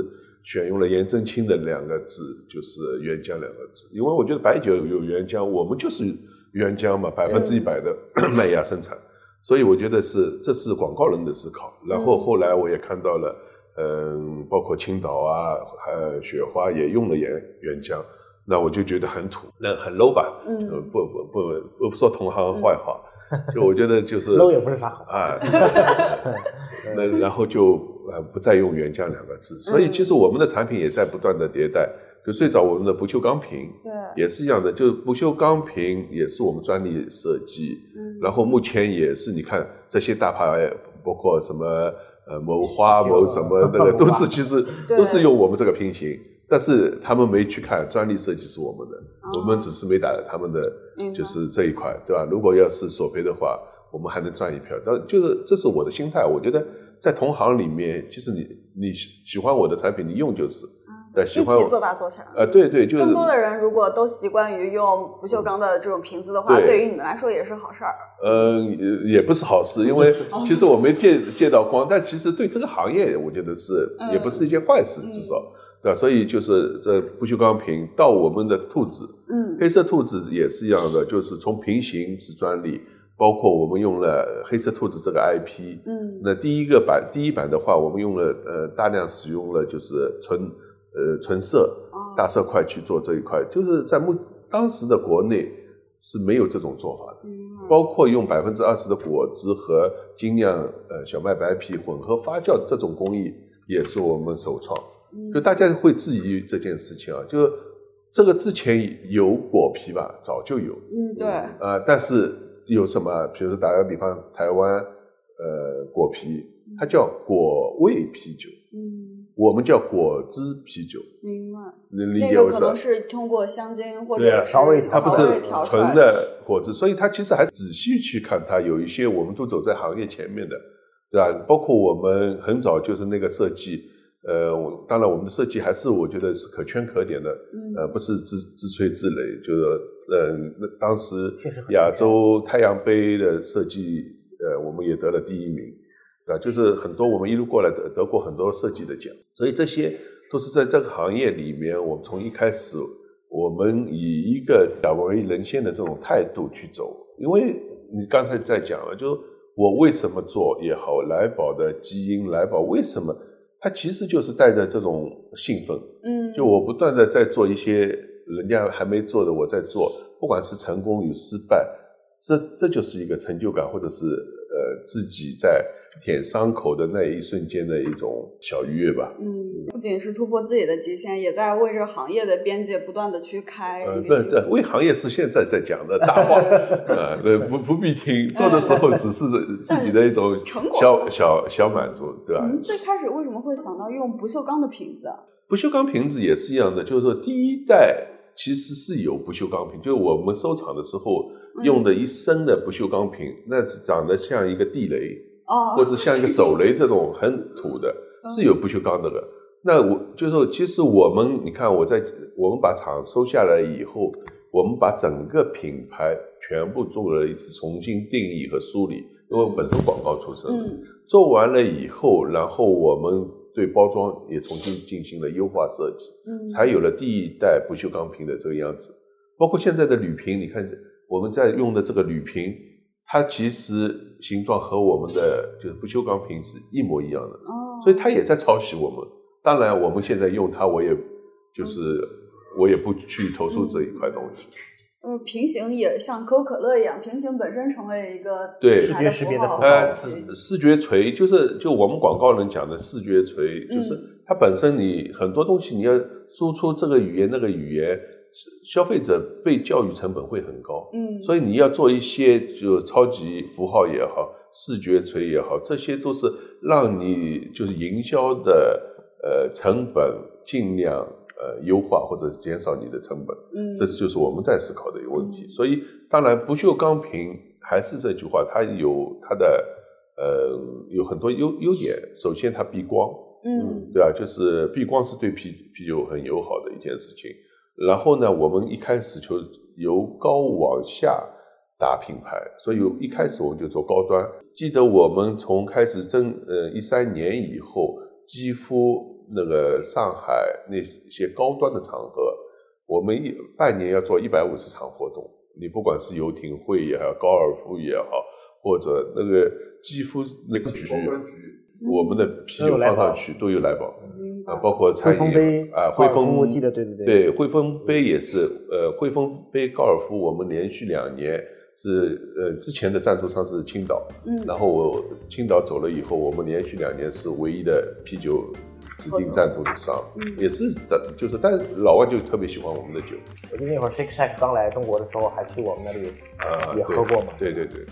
选用了颜真卿的两个字，就是“原浆”两个字，因为我觉得白酒有原浆，我们就是原浆嘛，百分之一百的麦芽生产，所以我觉得是这是广告人的思考。然后后来我也看到了，嗯，包括青岛啊，呃雪花也用了原原浆，那我就觉得很土，那很 low 吧？嗯，不不不，我不说同行坏话。就我觉得就是 low 也不是啥好。啊，那 然后就呃不再用原浆两个字，所以其实我们的产品也在不断的迭代。就最早我们的不锈钢瓶，对，也是一样的，就不锈钢瓶也是我们专利设计。嗯，然后目前也是你看这些大牌，包括什么呃某花某什么那个 都是其实都是用我们这个瓶型。但是他们没去看专利设计是我们的，我们只是没打他们的，就是这一块，对吧？如果要是索赔的话，我们还能赚一票。但就是这是我的心态，我觉得在同行里面，其实你你喜欢我的产品，你用就是，对，喜欢一起做大做强。呃，对对，就是更多的人如果都习惯于用不锈钢的这种瓶子的话，对于你们来说也是好事儿。嗯，也不是好事，因为 其实我没见见到光，但其实对这个行业，我觉得是也不是一件坏事，至少。对吧？所以就是这不锈钢瓶到我们的兔子，嗯，黑色兔子也是一样的，就是从平行是专利，包括我们用了黑色兔子这个 IP，嗯，那第一个版第一版的话，我们用了呃大量使用了就是纯呃纯色大色块去做这一块，就是在目当时的国内是没有这种做法的，包括用百分之二十的果汁和精酿呃小麦白啤混合发酵的这种工艺也是我们首创。就大家会质疑这件事情啊，就这个之前有果皮吧，早就有。嗯，对。呃，但是有什么？比如说打个比方，台湾呃果皮，它叫果味啤酒。嗯。我们叫果汁啤酒。明白。那个可能是通过香精或者调味，它不是纯的果汁，所以它其实还仔细去看它，有一些我们都走在行业前面的。对吧？包括我们很早就是那个设计，呃，我当然我们的设计还是我觉得是可圈可点的，呃，不是自自吹自擂，就是呃，那当时亚洲太阳杯的设计，呃，我们也得了第一名，对吧？就是很多我们一路过来得得过很多设计的奖，所以这些都是在这个行业里面，我们从一开始我们以一个打为人先的这种态度去走，因为你刚才在讲了，就。我为什么做也好，来宝的基因，来宝为什么？它其实就是带着这种兴奋，嗯，就我不断的在做一些人家还没做的，我在做，不管是成功与失败，这这就是一个成就感，或者是呃自己在。舔伤口的那一瞬间的一种小愉悦吧。嗯，不仅是突破自己的极限，也在为这个行业的边界不断的去开。呃，不，这为行业是现在在讲的大话啊，对，不不必听。做的时候只是自己的一种小 小小满足，对吧？最开始为什么会想到用不锈钢的瓶子？不锈钢瓶子也是一样的，就是说第一代其实是有不锈钢瓶，就是我们收藏的时候用的一升的不锈钢瓶，那是长得像一个地雷。哦，或者像一个手雷这种很土的，是有不锈钢的。那我就说，其实我们你看，我在我们把厂收下来以后，我们把整个品牌全部做了一次重新定义和梳理。因为我本身广告出身，做完了以后，然后我们对包装也重新进行了优化设计，嗯才有了第一代不锈钢瓶的这个样子。包括现在的铝瓶，你看我们在用的这个铝瓶。它其实形状和我们的就是不锈钢瓶是一模一样的，哦，所以它也在抄袭我们。当然，我们现在用它，我也就是我也不去投诉这一块东西。嗯，平行也像可口可乐一样，平行本身成为一个对视觉识别的符号。呃，视觉锤就是就我们广告人讲的视觉锤，就是它本身你很多东西你要输出这个语言那个语言。消费者被教育成本会很高，嗯，所以你要做一些就超级符号也好，视觉锤也好，这些都是让你就是营销的呃成本尽量呃优化或者减少你的成本，嗯，这就是我们在思考的一个问题。所以当然不锈钢瓶还是这句话，它有它的呃有很多优优点。首先它避光，嗯，对吧？就是避光是对啤啤酒很友好的一件事情。然后呢，我们一开始就由高往下打品牌，所以一开始我们就做高端。记得我们从开始真呃一三年以后，几乎那个上海那些高端的场合，我们一半年要做一百五十场活动。你不管是游艇会也好，高尔夫也好，或者那个几乎那个局，我们的啤酒放上去都有来宝。啊，包括餐饮啊，汇丰，我记得，对对对，对汇丰杯也是，呃，汇丰杯高尔夫，我们连续两年是，呃，之前的赞助商是青岛，嗯，然后我青岛走了以后，我们连续两年是唯一的啤酒指定赞助商，嗯，也是的，就是，但是老外就特别喜欢我们的酒。我记得那会儿 Shake Shack 刚来中国的时候，还去我们那里啊，也喝过嘛，对对对。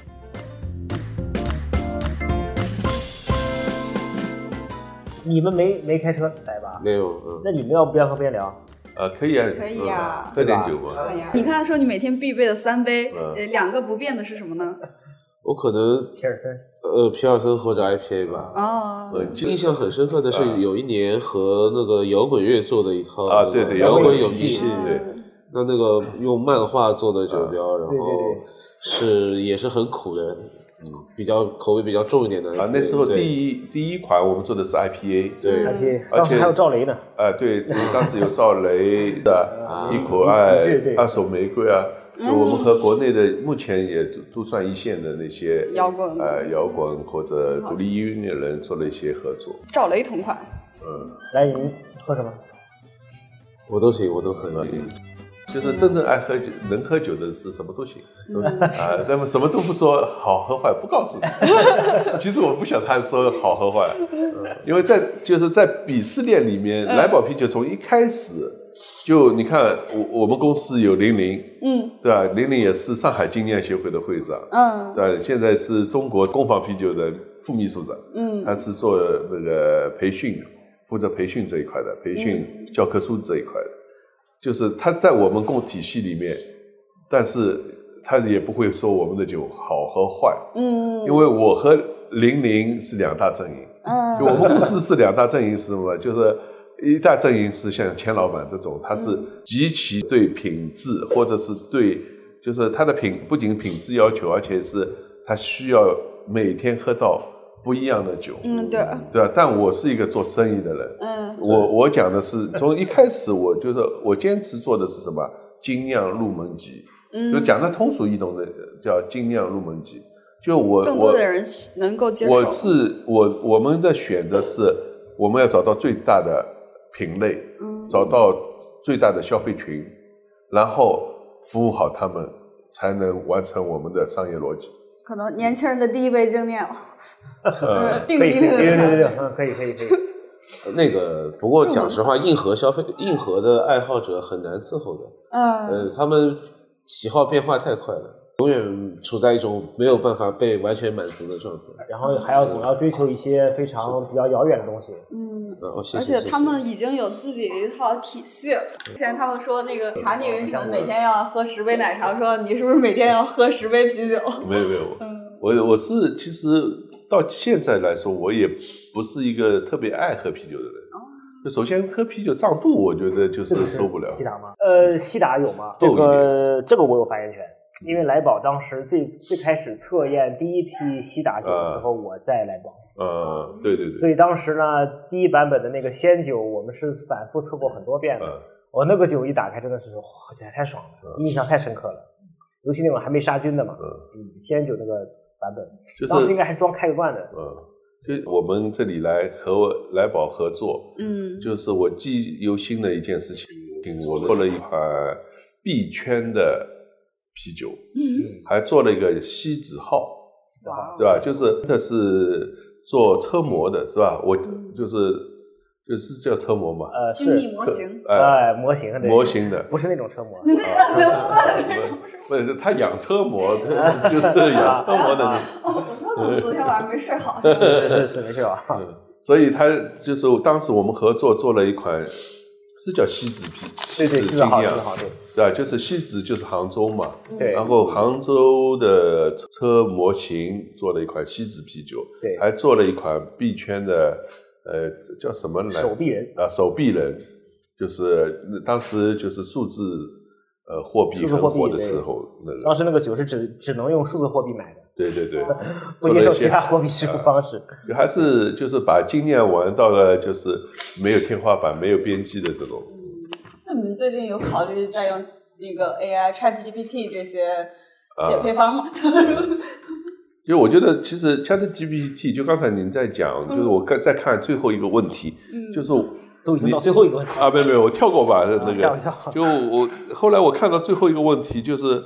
你们没没开车来吧？没有，嗯。那你们要边喝边聊？呃，可以啊，可以啊，喝点酒嘛。可以啊。你看，说你每天必备的三杯，呃，两个不变的是什么呢？我可能皮尔森，呃，皮尔森或者 IPA 吧。哦。呃，印象很深刻的是有一年和那个摇滚乐做的一套啊，对对，摇滚有戏，对。那那个用漫画做的酒标，然后是也是很苦的。比较口味比较重一点的啊，那时候第一第一款我们做的是 IPA，对，IPA，当时还有赵雷呢，啊，对，当时有赵雷的一口爱，二手玫瑰啊，我们和国内的目前也都算一线的那些摇滚，呃，摇滚或者独立音乐人做了一些合作。赵雷同款，嗯，来，你喝什么？我都行，我都可以。就是真正爱喝酒、能喝酒的是什么都行，都行啊。那么什么都不说好和坏，不告诉你。其实我不想他说好和坏，因为在就是在鄙视链里面，来宝啤酒从一开始就你看，我我们公司有玲玲，嗯，对吧？玲玲也是上海精酿协会的会长，嗯，对，现在是中国工坊啤酒的副秘书长，嗯，他是做那个培训，负责培训这一块的，培训教科书这一块的。就是他在我们共体系里面，但是他也不会说我们的酒好和坏，嗯，因为我和玲玲是两大阵营，嗯就我们公司是两大阵营是什么？就是一大阵营是像钱老板这种，他是极其对品质或者是对，就是他的品不仅品质要求，而且是他需要每天喝到不一样的酒，嗯，对，对吧？但我是一个做生意的人，嗯我我讲的是从一开始我就是我坚持做的是什么精酿入门级，嗯就嗯，讲的通俗易懂的叫精酿入门级。就我更多的人能够接受。我是我我们的选择是，我们要找到最大的品类，嗯找到最大的消费群，然后服务好他们，才能完成我们的商业逻辑。可能年轻人的第一杯经验，呃，定定对对对对，嗯，可以可以可以。那个，不过讲实话，硬核消费、硬核的爱好者很难伺候的。嗯呃，他们喜好变化太快了，永远处在一种没有办法被完全满足的状态。然后还要总要追求一些非常比较遥远的东西。嗯。然后而谢，谢谢且他们已经有自己的一套体系了。之前他们说那个茶逆云城每天要喝十杯奶茶，说你是不是每天要喝十杯啤酒？没有没有，嗯我我是其实到现在来说，我也不是一个特别爱喝啤酒的人。就首先喝啤酒胀肚，我觉得就是受不了。西达吗？呃，西达有吗？这个这个我有发言权，因为来宝当时最最开始测验第一批西打酒的时候，我在来宝，呃，对对对所，以当时呢，第一版本的那个鲜酒，我们是反复测过很多遍的。嗯我那个酒一打开，真的是哇，这太爽了，印象太深刻了。尤其那种还没杀菌的嘛，嗯，鲜酒那个版本，就是当时应该还装开个罐的。嗯，就我们这里来和我来宝合作，嗯就是我记忆犹新的一件事情，我做了一款币圈的啤酒，嗯，还做了一个锡纸号，哇对吧？就是这是做车模的，是吧？我就是就是叫车模嘛，呃，精密是，模型。哎，呃，模型对模型的。不是那种车模。那 个不是他养车模，就是养车模的那 哦，我怎么昨天晚上没睡好？是是是是，没事吧？嗯，所以他就是当时我们合作做了一款，是叫锡纸啤，对对，锡纸好，对对吧？就是锡纸就是杭州嘛，对然后杭州的车模型做了一款锡纸啤酒，对还做了一款币圈的，呃，叫什么来？手臂人啊，手臂人，就是当时就是数字呃货币很火的时候，那个，当时那个酒是只只能用数字货币买的，对对对，不接受其他货币支付方式。还是就是把经验玩到了就是没有天花板、没有边际的这种。那你们最近有考虑在用那个 AI ChatGPT 这些写配方吗？就我觉得，其实 ChatGPT 就刚才您在讲，就是我刚在看最后一个问题，嗯就是都已经到最后一个问题啊，没有没有，我跳过吧，那个就我后来我看到最后一个问题，就是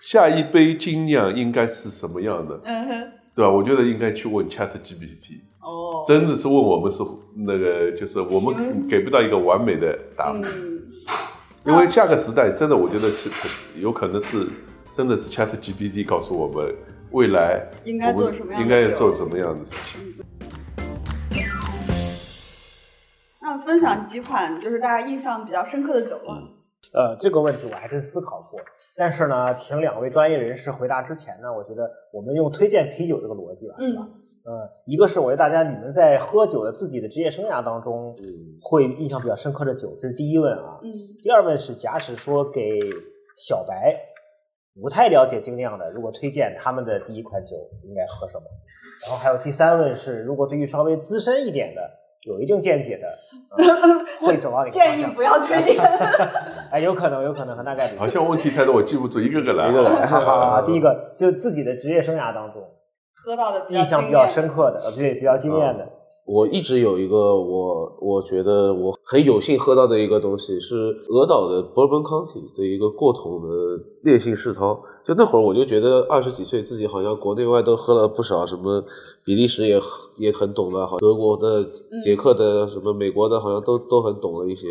下一杯精酿应该是什么样的，嗯哼，对吧？我觉得应该去问 ChatGPT，哦，真的是问我们是那个，就是我们给不到一个完美的答复，嗯，因为下个时代真的，我觉得是有可能是真的是 ChatGPT 告诉我们未来应该做什么样的应该要做什么样的事情。那分享几款就是大家印象比较深刻的酒吧。呃，这个问题我还真思考过，但是呢，请两位专业人士回答之前呢，我觉得我们用推荐啤酒这个逻辑吧，是吧？呃，一个是我觉得大家你们在喝酒的自己的职业生涯当中，嗯，会印象比较深刻的酒，这是第一问啊。嗯第二问是，假使说给小白不太了解精酿的，如果推荐他们的第一款酒应该喝什么？然后还有第三问是，如果对于稍微资深一点的、有一定见解的，呃会走到哪个方向？建议不要推荐。哎，有可能，有可能，很大概率。好像问题太多，我记不住，一个个来。一个个来好好好，第一个就自己的职业生涯当中喝到的比较印象比较深刻的，呃，对，比较惊艳的，我一直有一个我我觉得我很有幸喝到的一个东西，是俄岛的 Bourbon County 的一个过桶的烈性世涛。就那会儿我就觉得二十几岁自己好像国内外都喝了不少，什么比利时也也很懂了，好德国的、捷克的、什么美国的，好像都都很懂了一些。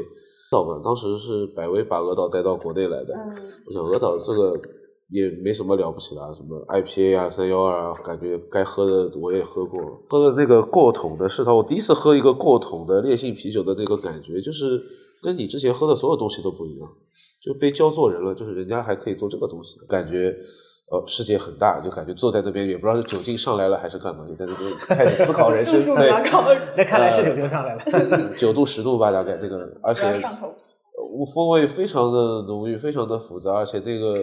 岛嘛，当时是百威把俄岛带到国内来的。嗯我想俄岛这个也没什么了不起的啊，什么 IPA 啊、三幺二啊，感觉该喝的我也喝过了。喝的那个过桶的世涛，我第一次喝一个过桶的烈性啤酒的那个感觉，就是跟你之前喝的所有东西都不一样，就被教做人了，就是人家还可以做这个东西，感觉呃，世界很大，就感觉坐在那边也不知道是酒精上来了还是干嘛，就在那边开始思考人生。度数比较高，那看来是酒精上来了。九度十度吧，大概那个，而且上头。风味非常的浓郁，非常的复杂，而且那个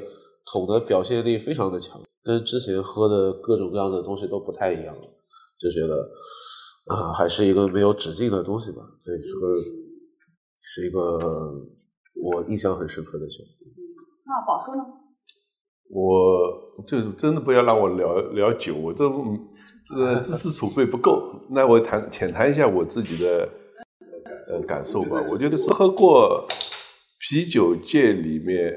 桶的表现力非常的强，跟之前喝的各种各样的东西都不太一样，就觉得啊，还是一个没有止境的东西吧。对，是个是一个我印象很深刻的酒。那宝叔呢？我就是真的不要让我聊聊酒，我这这个知识储备不够。那我谈浅谈一下我自己的呃感受吧。我觉得是喝过啤酒界里面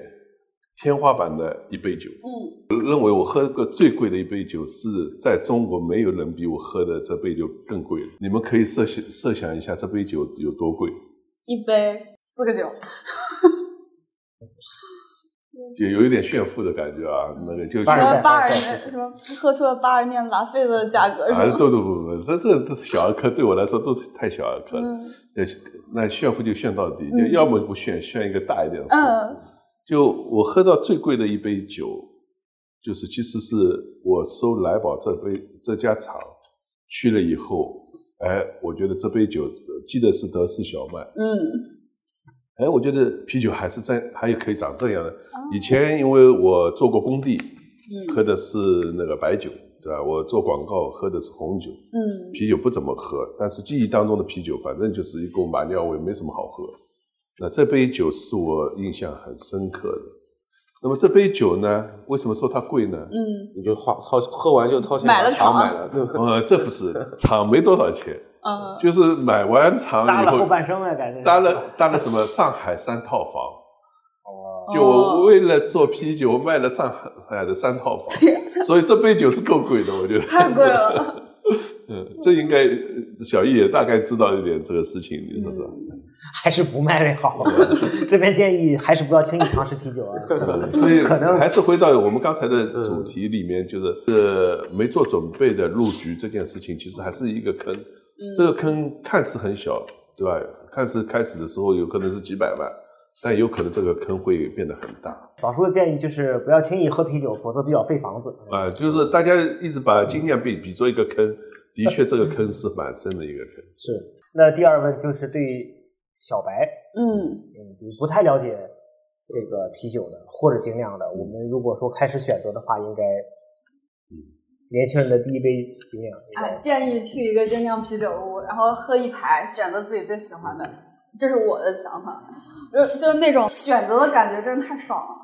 天花板的一杯酒。嗯，认为我喝过最贵的一杯酒是在中国没有人比我喝的这杯酒更贵。你们可以设想设想一下这杯酒有多贵？一杯四个酒。就有一点炫富的感觉啊，那个就八二年什么喝出了八二年拉菲的价格是吗？不不不不，这这这小儿科对我来说都是太小儿科了。那那炫富就炫到底，就要么不炫，炫一个大一点的。嗯，就我喝到最贵的一杯酒，就是其实是我收来宝这杯这家厂去了以后，哎，我觉得这杯酒记得是德式小麦。嗯。哎，我觉得啤酒还是在，还有可以长这样的。以前因为我做过工地，喝的是那个白酒，对吧？我做广告喝的是红酒，嗯，啤酒不怎么喝。但是记忆当中的啤酒，反正就是一股马尿味，没什么好喝。那这杯酒是我印象很深刻的。那么这杯酒呢，为什么说它贵呢？嗯，你就花掏喝完就掏钱买了厂买了 呃，这不是厂没多少钱。嗯，就是买完厂以后，搭了后半生了，感觉搭了搭了什么上海三套房，哦，就为了做啤酒卖了上海的三套房，所以这杯酒是够贵的，我觉得太贵了。嗯，这应该小易也大概知道一点这个事情，你说说？还是不卖为好。这边建议还是不要轻易尝试啤酒啊。所以可能还是回到我们刚才的主题里面，就是呃没做准备的入局这件事情，其实还是一个坑。这个坑看似很小，对吧？看似开始的时候有可能是几百万，但有可能这个坑会变得很大。宝叔的建议就是不要轻易喝啤酒，否则比较费房子。啊，就是大家一直把经验比比作一个坑，的确这个坑是蛮深的一个坑。是。那第二问就是对小白，嗯嗯，不太了解这个啤酒的或者精酿的，我们如果说开始选择的话，应该嗯。年轻人的第一杯精酿，哎，建议去一个精酿啤酒屋，然后喝一排，选择自己最喜欢的，这是我的想法。就就是那种选择的感觉，真的太爽了。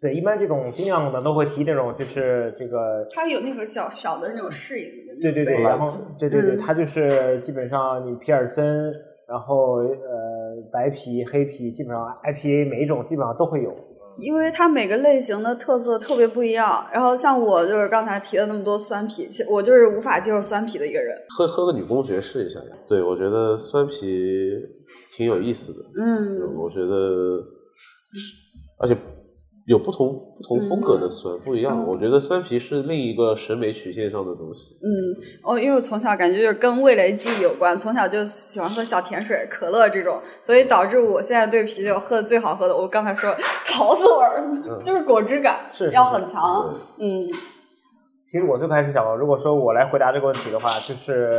对，一般这种精酿的都会提那种，就是这个，它有那个叫小的那种适应。对对对，然后对对对，它就是基本上你皮尔森，然后呃白啤、黑啤，基本上 IPA 每一种基本上都会有。因为它每个类型的特色特别不一样，然后像我就是刚才提了那么多酸啤，其实我就是无法接受酸啤的一个人。喝喝个女公爵试一下呀？对，我觉得酸啤挺有意思的。嗯，我觉得，而且。有不同不同风格的酸不一样，我觉得酸皮是另一个审美曲线上的东西。嗯，哦，因为我从小感觉就是跟味蕾记忆有关，从小就喜欢喝小甜水、可乐这种，所以导致我现在对啤酒喝的最好喝的，我刚才说桃子味儿，就是果汁感是要很强。嗯，其实我最开始想，如果说我来回答这个问题的话，就是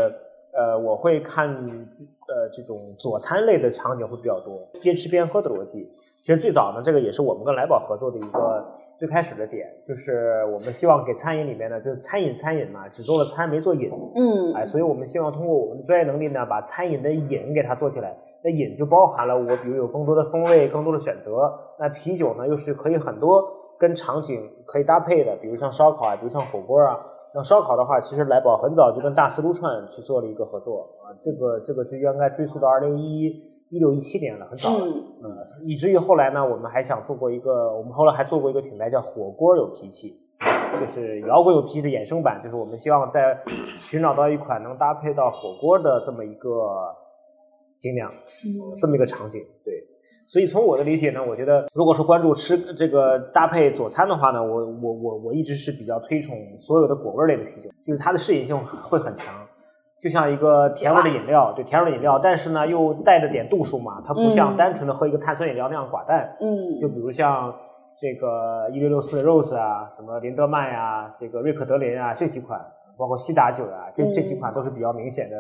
呃，我会看呃这种佐餐类的场景会比较多，边吃边喝的逻辑。其实最早呢，这个也是我们跟来宝合作的一个最开始的点，就是我们希望给餐饮里面呢，就是餐饮餐饮嘛，只做了餐没做饮，嗯，哎，所以我们希望通过我们的专业能力呢，把餐饮的饮给它做起来。那饮就包含了我，比如有更多的风味，更多的选择。那啤酒呢，又是可以很多跟场景可以搭配的，比如像烧烤啊，比如像火锅啊。那烧烤的话，其实来宝很早就跟大思撸串去做了一个合作啊，这个这个就应该追溯到二零一。一六一七年了，很早了，嗯，以至于后来呢，我们还想做过一个，我们后来还做过一个品牌叫火锅有脾气，就是摇滚有脾气的衍生版，就是我们希望在寻找到一款能搭配到火锅的这么一个精酿，这么一个场景，对，所以从我的理解呢，我觉得如果说关注吃这个搭配佐餐的话呢，我我我我一直是比较推崇所有的果味类的啤酒，就是它的适应性会很强。就像一个甜味的饮料，对甜味的饮料，但是呢又带着点度数嘛，它不像单纯的喝一个碳酸饮料那样寡淡。嗯，就比如像这个一六六四 Rose 啊，什么林德曼呀、这个瑞克德林啊这几款，包括西达酒啊，这这几款都是比较明显的，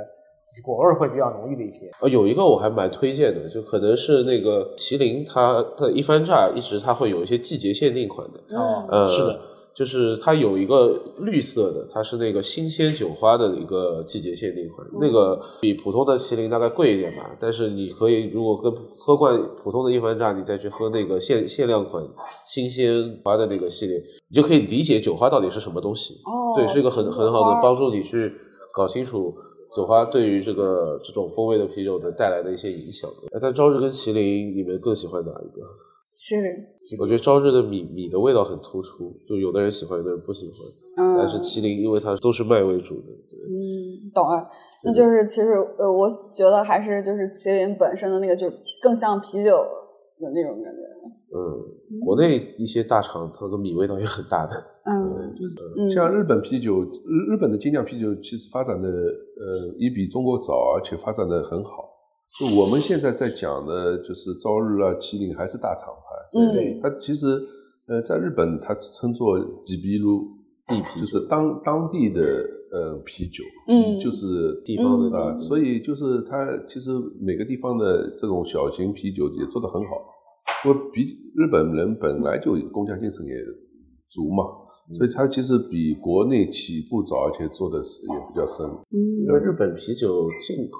果味儿会比较浓郁的一些。呃，有一个我还蛮推荐的，就可能是那个麒麟，它它一番榨一直它会有一些季节限定款的，哦呃，是的，就是它有一个绿色的，它是那个新鲜酒花的一个季节限定款，那个比普通的麒麟大概贵一点吧，但是你可以如果跟喝惯普通的一番榨，你再去喝那个限限量款新鲜花的那个系列，你就可以理解酒花到底是什么东西。哦，对，是一个很很好的帮助你去搞清楚酒花对于这个这种风味的啤酒的带来的一些影响。呃但朝日跟麒麟，你们更喜欢哪一个？麒麟，我觉得朝日的米米的味道很突出，就有的人喜欢，有的人不喜欢。嗯，但是麒麟因为它都是麦为主的，对，嗯，懂了。那就是其实呃，我觉得还是就是麒麟本身的那个，就是更像啤酒的那种感觉。嗯，国内一些大厂它的米味道也很大的，嗯就嗯像日本啤酒，日日本的精酿啤酒其实发展的呃也比中国早，而且发展的很好。就我们现在在讲的，就是朝日啊、麒麟还是大厂牌，嗯对它其实呃在日本它称作吉比鲁地啤，就是当当地的呃啤酒，嗯就是地方的啊，嗯所以就是它其实每个地方的这种小型啤酒也做得很好。因为比日本人本来就工匠精神也足嘛，所以它其实比国内起步早，而且做的是也比较深。嗯因为日本啤酒进口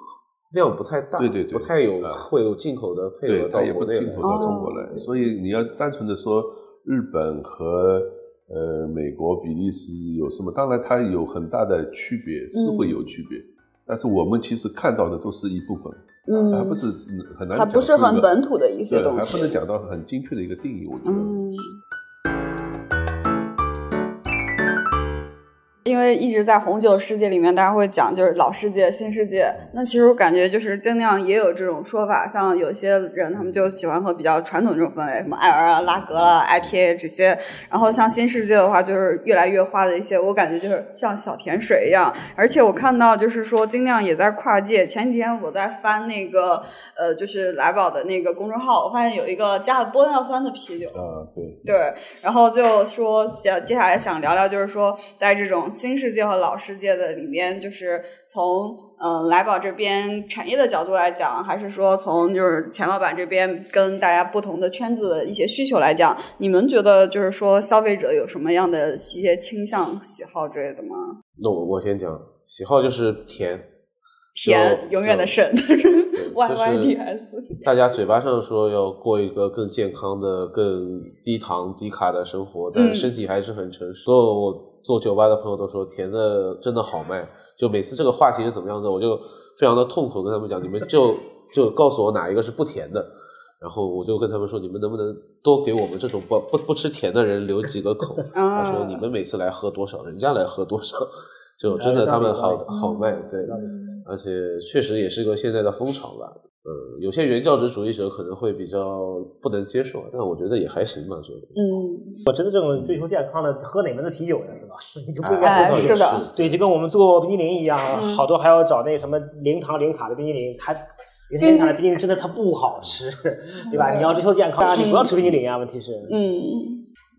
量不太大，对对对不太有啊会有进口的配对，合到它也不国内进口到中国来，哦所以你要单纯的说日本和呃美国、比利时有什么？当然它有很大的区别，是会有区别。但是我们其实看到的都是一部分，嗯，还不是很难讲出一个，还不是很本土的一些东西还不能讲到很精确的一个定义。我觉得，嗯。因为一直在红酒世界里面，大家会讲就是老世界、新世界。那其实我感觉就是精酿也有这种说法，像有些人他们就喜欢喝比较传统这种分类，什么艾尔啊、拉格啦、IPA 这些。然后像新世界的话，就是越来越花的一些，我感觉就是像小甜水一样。而且我看到就是说精酿也在跨界。前几天我在翻那个呃，就是来宝的那个公众号，我发现有一个加了玻尿酸的啤酒。啊，对，对，然后就说接接下来想聊聊，就是说在这种新世界和老世界的里面，就是从嗯、呃来宝这边产业的角度来讲，还是说从就是钱老板这边跟大家不同的圈子的一些需求来讲，你们觉得就是说消费者有什么样的一些倾向、喜好之类的吗？那我我先讲，喜好就是甜，甜永远的神，Y 就 Y 是 D S。大家嘴巴上说要过一个更健康的、更低糖低卡的生活，但嗯身体还是很诚实。所以我做酒吧的朋友都说甜的真的好卖，就每次这个话题是怎么样的，我就非常的痛苦跟他们讲，你们就就告诉我哪一个是不甜的。然后我就跟他们说，你们能不能多给我们这种不不不吃甜的人留几个口？啊他说你们每次来喝多少，人家来喝多少，就真的他们好好卖，对，而且确实也是个现在的风潮吧。呃，有些原教旨主义者可能会比较不能接受，但我觉得也还行吧，就嗯，我真的这种追求健康的，喝哪门子啤酒呀，是吧？你就不应该哎，喝这种是的，对，就跟我们做冰激凌一样，嗯好多还要找那什么零糖零卡的冰激凌，它零糖零卡的冰激凌真的它不好吃，对吧？你要追求健康啊，你不要吃冰激凌啊。问题是，嗯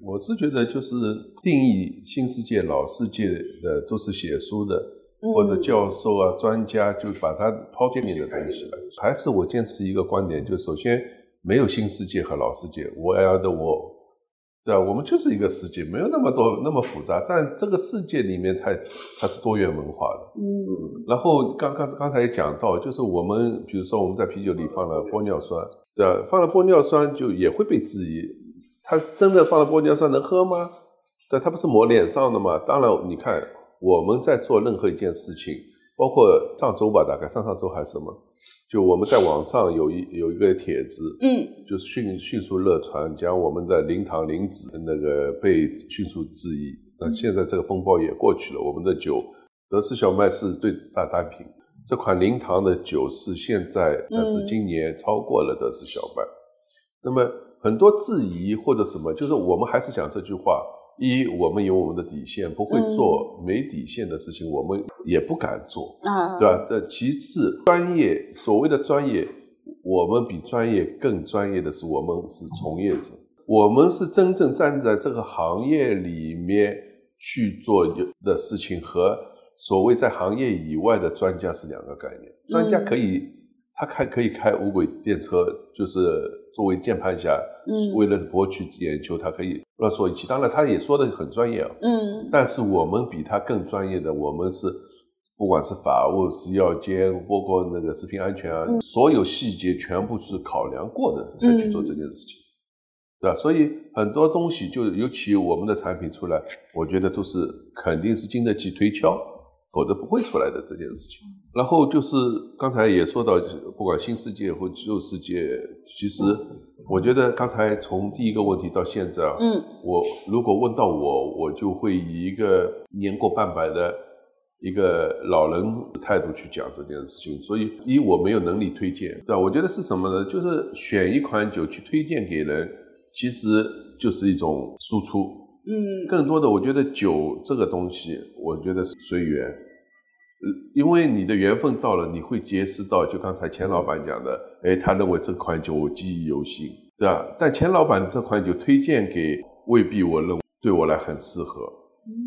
我是觉得就是定义新世界、老世界的都是写书的，或者教授啊、专家就把它抛进你的东西了。还是我坚持一个观点，就首先没有新世界和老世界，我要的我，对吧？我们就是一个世界，没有那么多那么复杂，但这个世界里面它它是多元文化的。嗯然后刚刚刚才也讲到，就是我们比如说我们在啤酒里放了玻尿酸，对吧？放了玻尿酸就也会被质疑，它真的放了玻尿酸能喝吗？对，它不是抹脸上的吗？当然，你看我们在做任何一件事情，包括上周吧，大概上上周还是什么，就我们在网上有一有一个帖子，嗯就是迅迅速热传，讲我们的零糖零脂那个被迅速质疑。那现在这个风暴也过去了，我们的酒德式小麦是最大单品，这款零糖的酒是现在，但是今年超过了德式小麦。那么很多质疑或者什么，就是我们还是讲这句话：一，我们有我们的底线，不会做没底线的事情，我们也不敢做。啊，对吧？这其次，专业所谓的专业，我们比专业更专业的是我们是从业者。我们是真正站在这个行业里面去做的事情，和所谓在行业以外的专家是两个概念。专家可以，他开可以开无轨电车，就是作为键盘侠，为了博取眼球，他可以乱说一气。当然，他也说的很专业啊。嗯。但是我们比他更专业的，我们是不管是法务、食药监，包括那个食品安全啊，所有细节全部是考量过的才去做这件事情。对吧？所以很多东西，就尤其我们的产品出来，我觉得都是肯定是经得起推敲，否则不会出来的这件事情。然后就是刚才也说到，不管新世界或旧世界，其实我觉得刚才从第一个问题到现在，嗯，我如果问到我，我就会以一个年过半百的一个老人态度去讲这件事情。所以，一我没有能力推荐，对吧？我觉得是什么呢？就是选一款酒去推荐给人。其实就是一种输出，嗯，更多的我觉得酒这个东西，我觉得是随缘，呃，因为你的缘分到了，你会结识到，就刚才钱老板讲的，哎，他认为这款酒我记忆犹新，对吧？但钱老板这款酒推荐给未必我认为对我来很适合，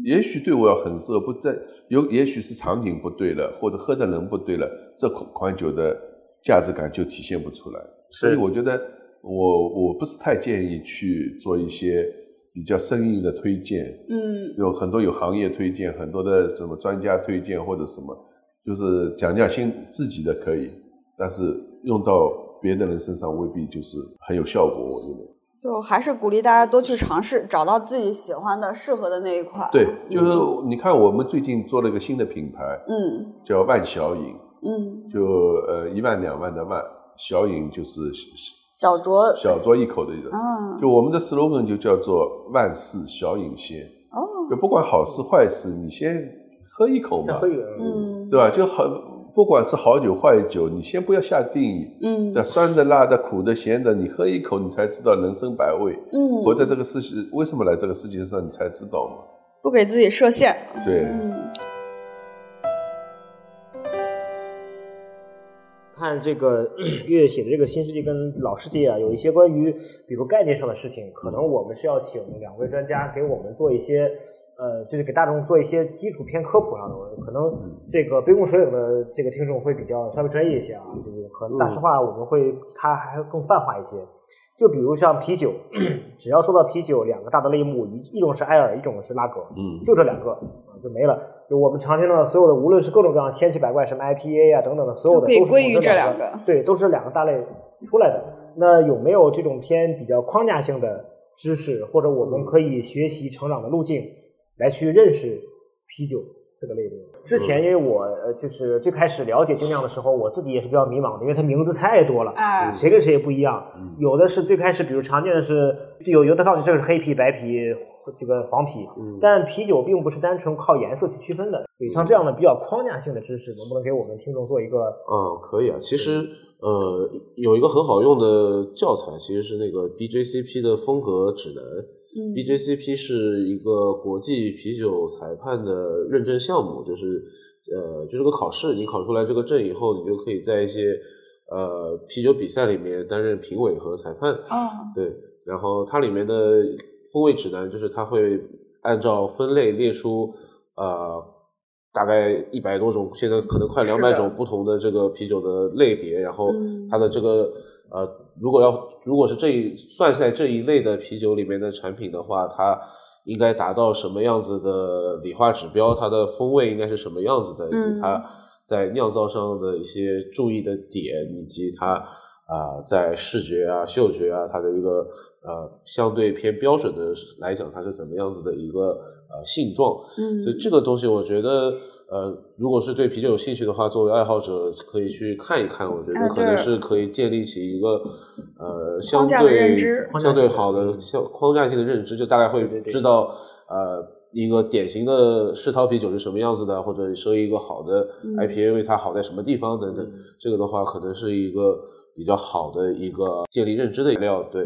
也许对我要很适合，不在有，也许是场景不对了，或者喝的人不对了，这款款酒的价值感就体现不出来，所以我觉得。我我不是太建议去做一些比较生硬的推荐，嗯，有很多有行业推荐，很多的什么专家推荐或者什么，就是讲讲心自己的可以，但是用到别的人身上未必就是很有效果。我觉得，就还是鼓励大家多去尝试，找到自己喜欢的、适合的那一块。对，就是你看我们最近做了一个新的品牌，嗯，叫万小影，嗯，就呃一万两万的万，小影就是。小酌小酌一口的一种，就我们的 slogan 就叫做万事小饮先。哦，就不管好事坏事，你先喝一口嘛，嗯，对吧？就好，不管是好酒坏酒，你先不要下定义。嗯，那酸的、辣的、苦的、咸的，你喝一口，你才知道人生百味。嗯，活在这个世界，为什么来这个世界上，你才知道嘛。不给自己设限。对。看这个 月月写的这个新世界跟老世界啊，有一些关于比如概念上的事情，可能我们是要请两位专家给我们做一些，呃，就是给大众做一些基础偏科普上的。可能这个杯弓蛇影的这个听众会比较稍微专业一些啊，就是可能大实话我们会它还更泛化一些。就比如像啤酒，只要说到啤酒，两个大的类目，一一种是艾尔，一种是拉格，嗯，就这两个。就没了。就我们常听到的所有的，无论是各种各样千奇百怪，什么 IPA 啊等等的，所有的都是归于这两个。对，都是两个大类出来的。那有没有这种偏比较框架性的知识，或者我们可以学习成长的路径，来去认识啤酒？这个类别，之前因为我呃就是最开始了解精酿的时候，我自己也是比较迷茫的，因为它名字太多了，啊，谁跟谁也不一样。有的是最开始，比如常见的是有有的告诉你这个是黑啤、白啤、这个黄啤，但啤酒并不是单纯靠颜色去区分的。像这样的比较框架性的知识，能不能给我们听众做一个？嗯，可以啊。其实呃有一个很好用的教材，其实是那个 BJCP 的风格指南。BJCP 是一个国际啤酒裁判的认证项目，就是呃，就是个考试，你考出来这个证以后，你就可以在一些呃啤酒比赛里面担任评委和裁判。哦，对，然后它里面的风味指南就是它会按照分类列出呃大概一百多种，现在可能快两百种不同的这个啤酒的类别，然后它的这个。呃，如果要如果是这一算在这一类的啤酒里面的产品的话，它应该达到什么样子的理化指标？它的风味应该是什么样子的？以及它在酿造上的一些注意的点，以及它啊在视觉啊、嗅觉啊，它的一个呃相对偏标准的来讲，它是怎么样子的一个呃性状？嗯，所以这个东西我觉得。呃，如果是对啤酒有兴趣的话，作为爱好者可以去看一看，我觉得可能是可以建立起一个呃相对相对好的相框架性的认知，就大概会知道呃一个典型的世涛啤酒是什么样子的，或者说一个好的 IPA 为它好在什么地方等等。这个的话，可能是一个比较好的一个建立认知的饮料。对，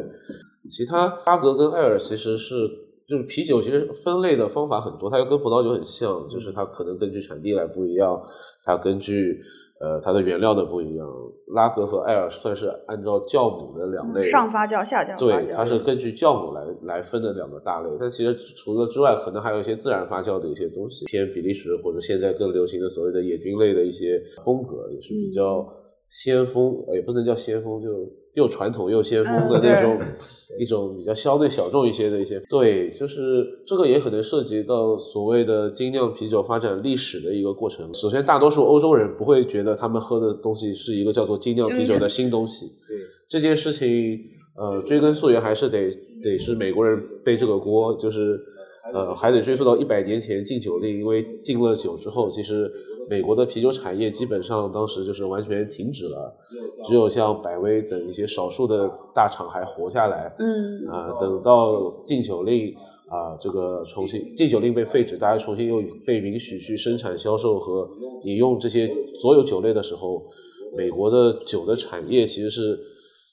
其他阿格跟艾尔其实是。就是啤酒其实分类的方法很多，它又跟葡萄酒很像，就是它可能根据产地来不一样，它根据呃，它的原料的不一样。拉格和艾尔算是按照酵母的两类，上发酵、下酵发对，它是根据酵母来来分的两个大类。但其实除了之外，可能还有一些自然发酵的一些东西，偏比利时或者现在更流行的所谓的野菌类的一些风格，也是比较先锋，呃也不能叫先锋，就又传统又先锋的那种、一种比较相对小众一些的一些。对，就是这个也可能涉及到所谓的精酿啤酒发展历史的一个过程。首先，大多数欧洲人不会觉得他们喝的东西是一个叫做精酿啤酒的新东西。对，这件事情，呃，追根溯源还是得得是美国人背这个锅，就是呃，还得追溯到一百年前禁酒令，因为禁了酒之后，其实美国的啤酒产业基本上当时就是完全停止了，只有像百威等一些少数的大厂还活下来。嗯啊、等到禁酒令啊、这个重新禁酒令被废止，大家重新又被允许去生产、销售和饮用这些所有酒类的时候，美国的酒的产业其实是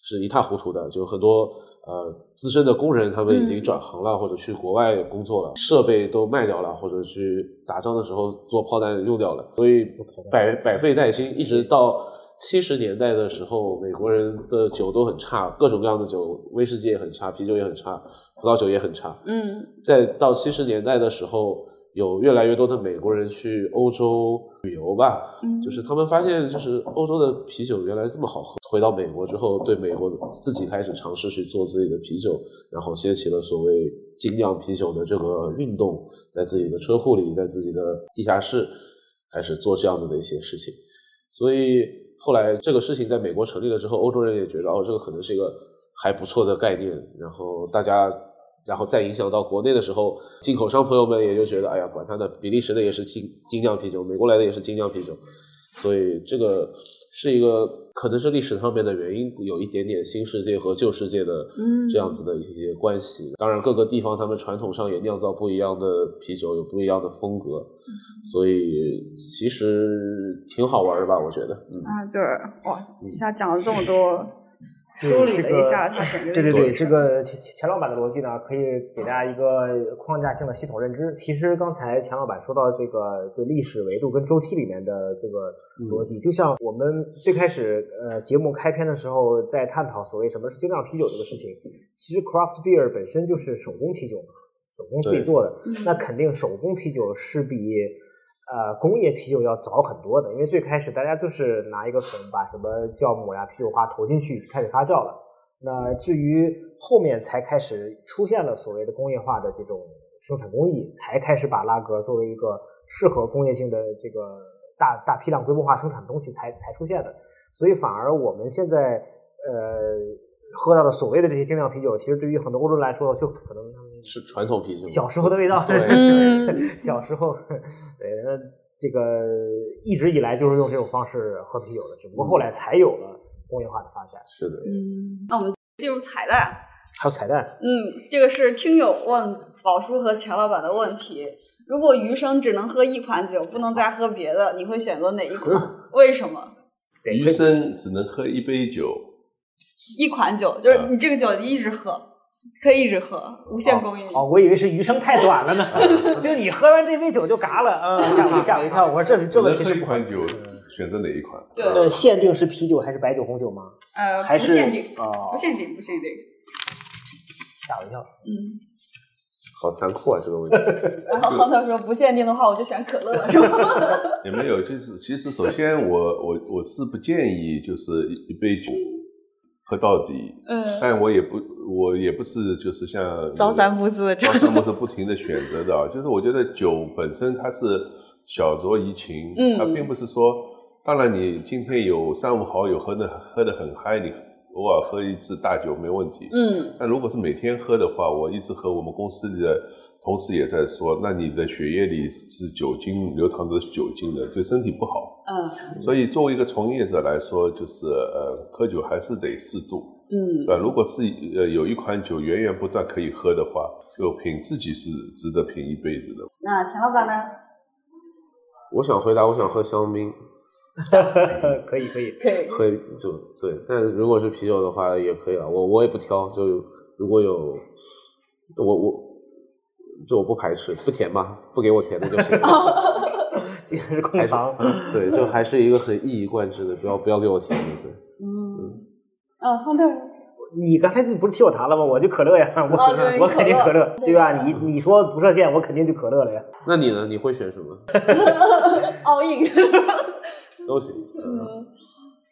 是一塌糊涂的，就很多呃资深的工人他们已经转行了，或者去国外工作了，设备都卖掉了，或者去打仗的时候做炮弹用掉了，所以百百废待兴，一直到七十年代的时候，美国人的酒都很差，各种各样的酒，威士忌也很差，啤酒也很差，葡萄酒也很差。嗯。在到七十年代的时候，有越来越多的美国人去欧洲旅游吧，嗯就是他们发现，就是欧洲的啤酒原来这么好喝。回到美国之后，对美国自己开始尝试去做自己的啤酒，然后掀起了所谓精酿啤酒的这个运动，在自己的车库里，在自己的地下室开始做这样子的一些事情。所以后来这个事情在美国成立了之后，欧洲人也觉得哦，这个可能是一个还不错的概念，然后大家。然后再影响到国内的时候，进口商朋友们也就觉得，哎呀，管他的，比利时的也是精精酿啤酒，美国来的也是精酿啤酒，所以这个是一个可能是历史上面的原因，有一点点新世界和旧世界的嗯这样子的一些关系。当然，各个地方他们传统上也酿造不一样的啤酒，有不一样的风格，所以其实挺好玩的吧？我觉得，嗯。啊，对，哇，一下讲了这么多，梳理了一下他整个对对对，这个钱钱老板的逻辑呢，可以给大家一个框架性的系统认知。其实刚才钱老板说到这个，就历史维度跟周期里面的这个逻辑，就像我们最开始呃节目开篇的时候在探讨所谓什么是精酿啤酒这个事情，其实 craft beer 本身就是手工啤酒嘛，手工自己做的，嗯那肯定手工啤酒是比呃工业啤酒要早很多的，因为最开始大家就是拿一个桶把什么酵母呀、啤酒花投进去开始发酵了。那至于后面才开始出现了所谓的工业化的这种生产工艺，才开始把拉格作为一个适合工业性的这个大大批量规模化生产的东西才才出现的。所以反而我们现在呃喝到的所谓的这些精酿啤酒，其实对于很多欧洲人来说，就可能是传统啤酒，小时候的味道。对对小时候，对，那这个一直以来就是用这种方式喝啤酒的，只不过后来才有了工业化的发展。是的，嗯，那我们进入彩蛋。还有彩蛋，嗯，这个是听友问宝叔和钱老板的问题。如果余生只能喝一款酒，不能再喝别的，你会选择哪一款？为什么？对余生只能喝一杯酒，一款酒，就是你这个酒一直喝，可以一直喝，无限供应。哦，我以为是余生太短了呢，就你喝完这杯酒就嘎了，嗯，吓我吓我一跳。我说这这只能喝问题是不一款酒，选择哪一款？对呃，限定是啤酒还是白酒、红酒吗？呃，还是不限定，哦不限定，不限定。吓我一跳。嗯，好残酷啊这个问题。然后亨特说不限定的话，我就选可乐了，是吗？也没有，就是其实首先我我我是不建议就是一一杯酒喝到底，嗯，但我也不我也不是就是像朝三暮四这朝。三暮四不停的选择的啊，就是我觉得酒本身它是小酌怡情，嗯。它并不是说，当然你今天有三五好友喝的喝的很嗨，你偶尔喝一次大酒没问题，嗯。但如果是每天喝的话，我一直和我们公司里的同时也在说，那你的血液里是酒精流淌的是酒精的，对身体不好。嗯所以作为一个从业者来说，就是呃，喝酒还是得适度。嗯对？如果是呃有一款酒源源不断可以喝的话，就品自己是值得品一辈子的。那钱老板呢？我想回答，我想喝香槟，可 以可以，可以。喝就对。但如果是啤酒的话也可以啊，我我也不挑，就如果有我我就我不排斥，不甜嘛，不给我甜的就行了。竟然是控糖。对，就还是一个很一以贯之的，不要不要给我甜的，对。嗯，啊，方特，你刚才不是替我谈了吗？我就可乐呀，我对 我肯定可乐，对吧？你你说不设限，我肯定就可乐了呀。那你呢？你会选什么？all in。都行。嗯，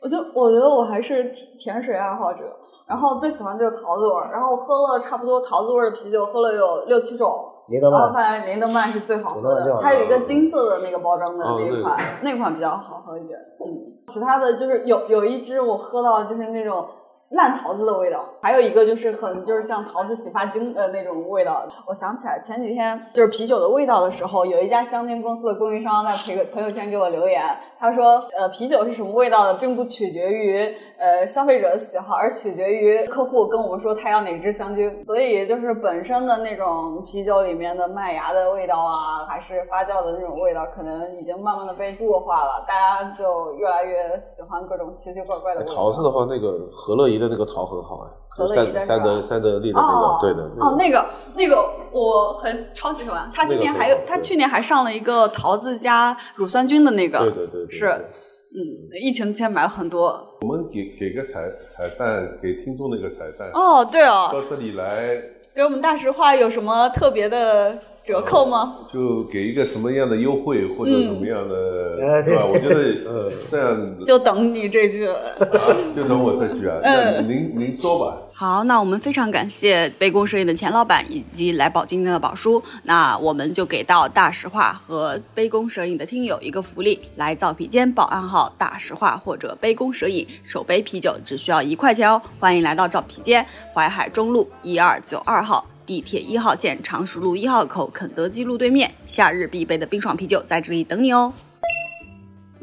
我就我觉得我还是甜甜水爱好者，然后最喜欢就是桃子味儿，然后我喝了差不多桃子味儿的啤酒，喝了有六七种。林德曼，发现林德曼是最好喝的，它有一个金色的那个包装的那一款，那款比较好喝一点。嗯，其他的就是有有一支我喝到就是那种烂桃子的味道，还有一个就是很就是像桃子洗发精的那种味道。我想起来前几天就是啤酒的味道的时候，有一家香精公司的供应商在朋友朋友圈给我留言，他说呃啤酒是什么味道的，并不取决于呃消费者的喜好，而取决于客户跟我们说他要哪支香精。所以就是本身的那种啤酒里面的麦芽的味道啊，还是发酵的那种味道，可能已经慢慢的被弱化了，大家就越来越喜欢各种奇奇怪怪的。桃子的话，那个何乐怡的那个桃很好哎，何就三三德三德利的那哦个，对的。哦，那个那个我很超喜欢，他今年还有他去年还上了一个桃子加乳酸菌的那个，对对对对，是嗯，疫情期间买了很多。我们给给个彩彩蛋，给听众的一个彩蛋。哦，对哦，到这里来给我们大实话有什么特别的折扣吗？就给一个什么样的优惠或者怎么样的，呃是吧？我觉得呃这样子就等你这句。啊，就等我这句啊，那嗯您您说吧。好，那我们非常感谢杯弓蛇影的钱老板以及来宝今天的宝叔。那我们就给到大实话和杯弓蛇影的听友一个福利，来造啤间报暗号“大实话”或者“杯弓蛇影”，首杯啤酒只需要一块钱哦。欢迎来到造啤间，淮海中路一二九二号。地铁一号线常熟路一号口肯德基路对面，夏日必备的冰爽啤酒在这里等你哦。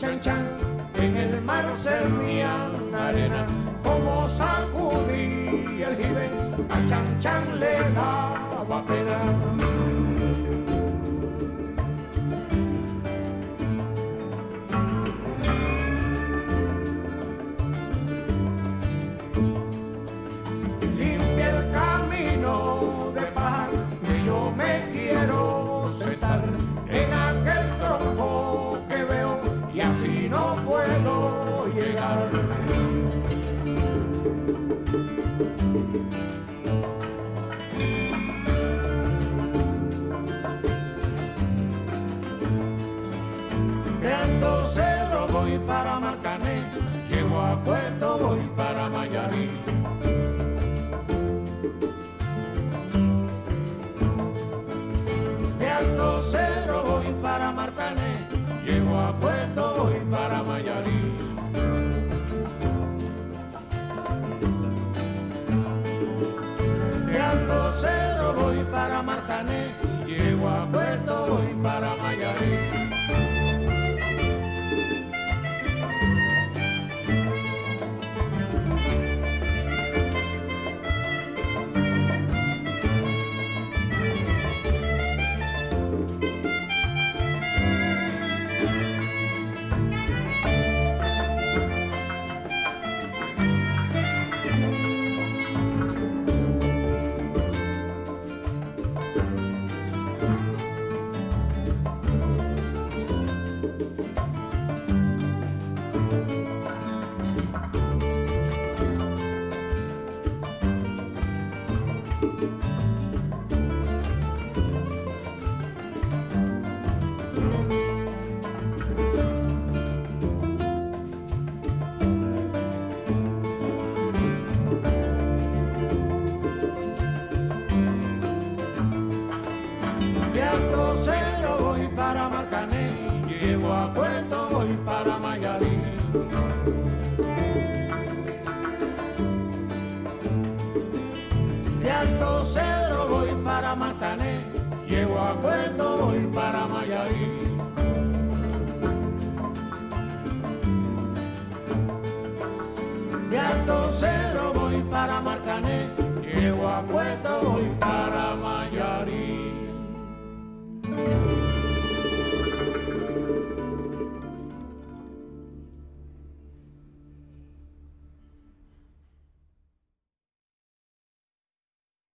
Chan Chan en el mar servían arena, como sacudí el jibe, a Chan Chan le daba pena. Llegaron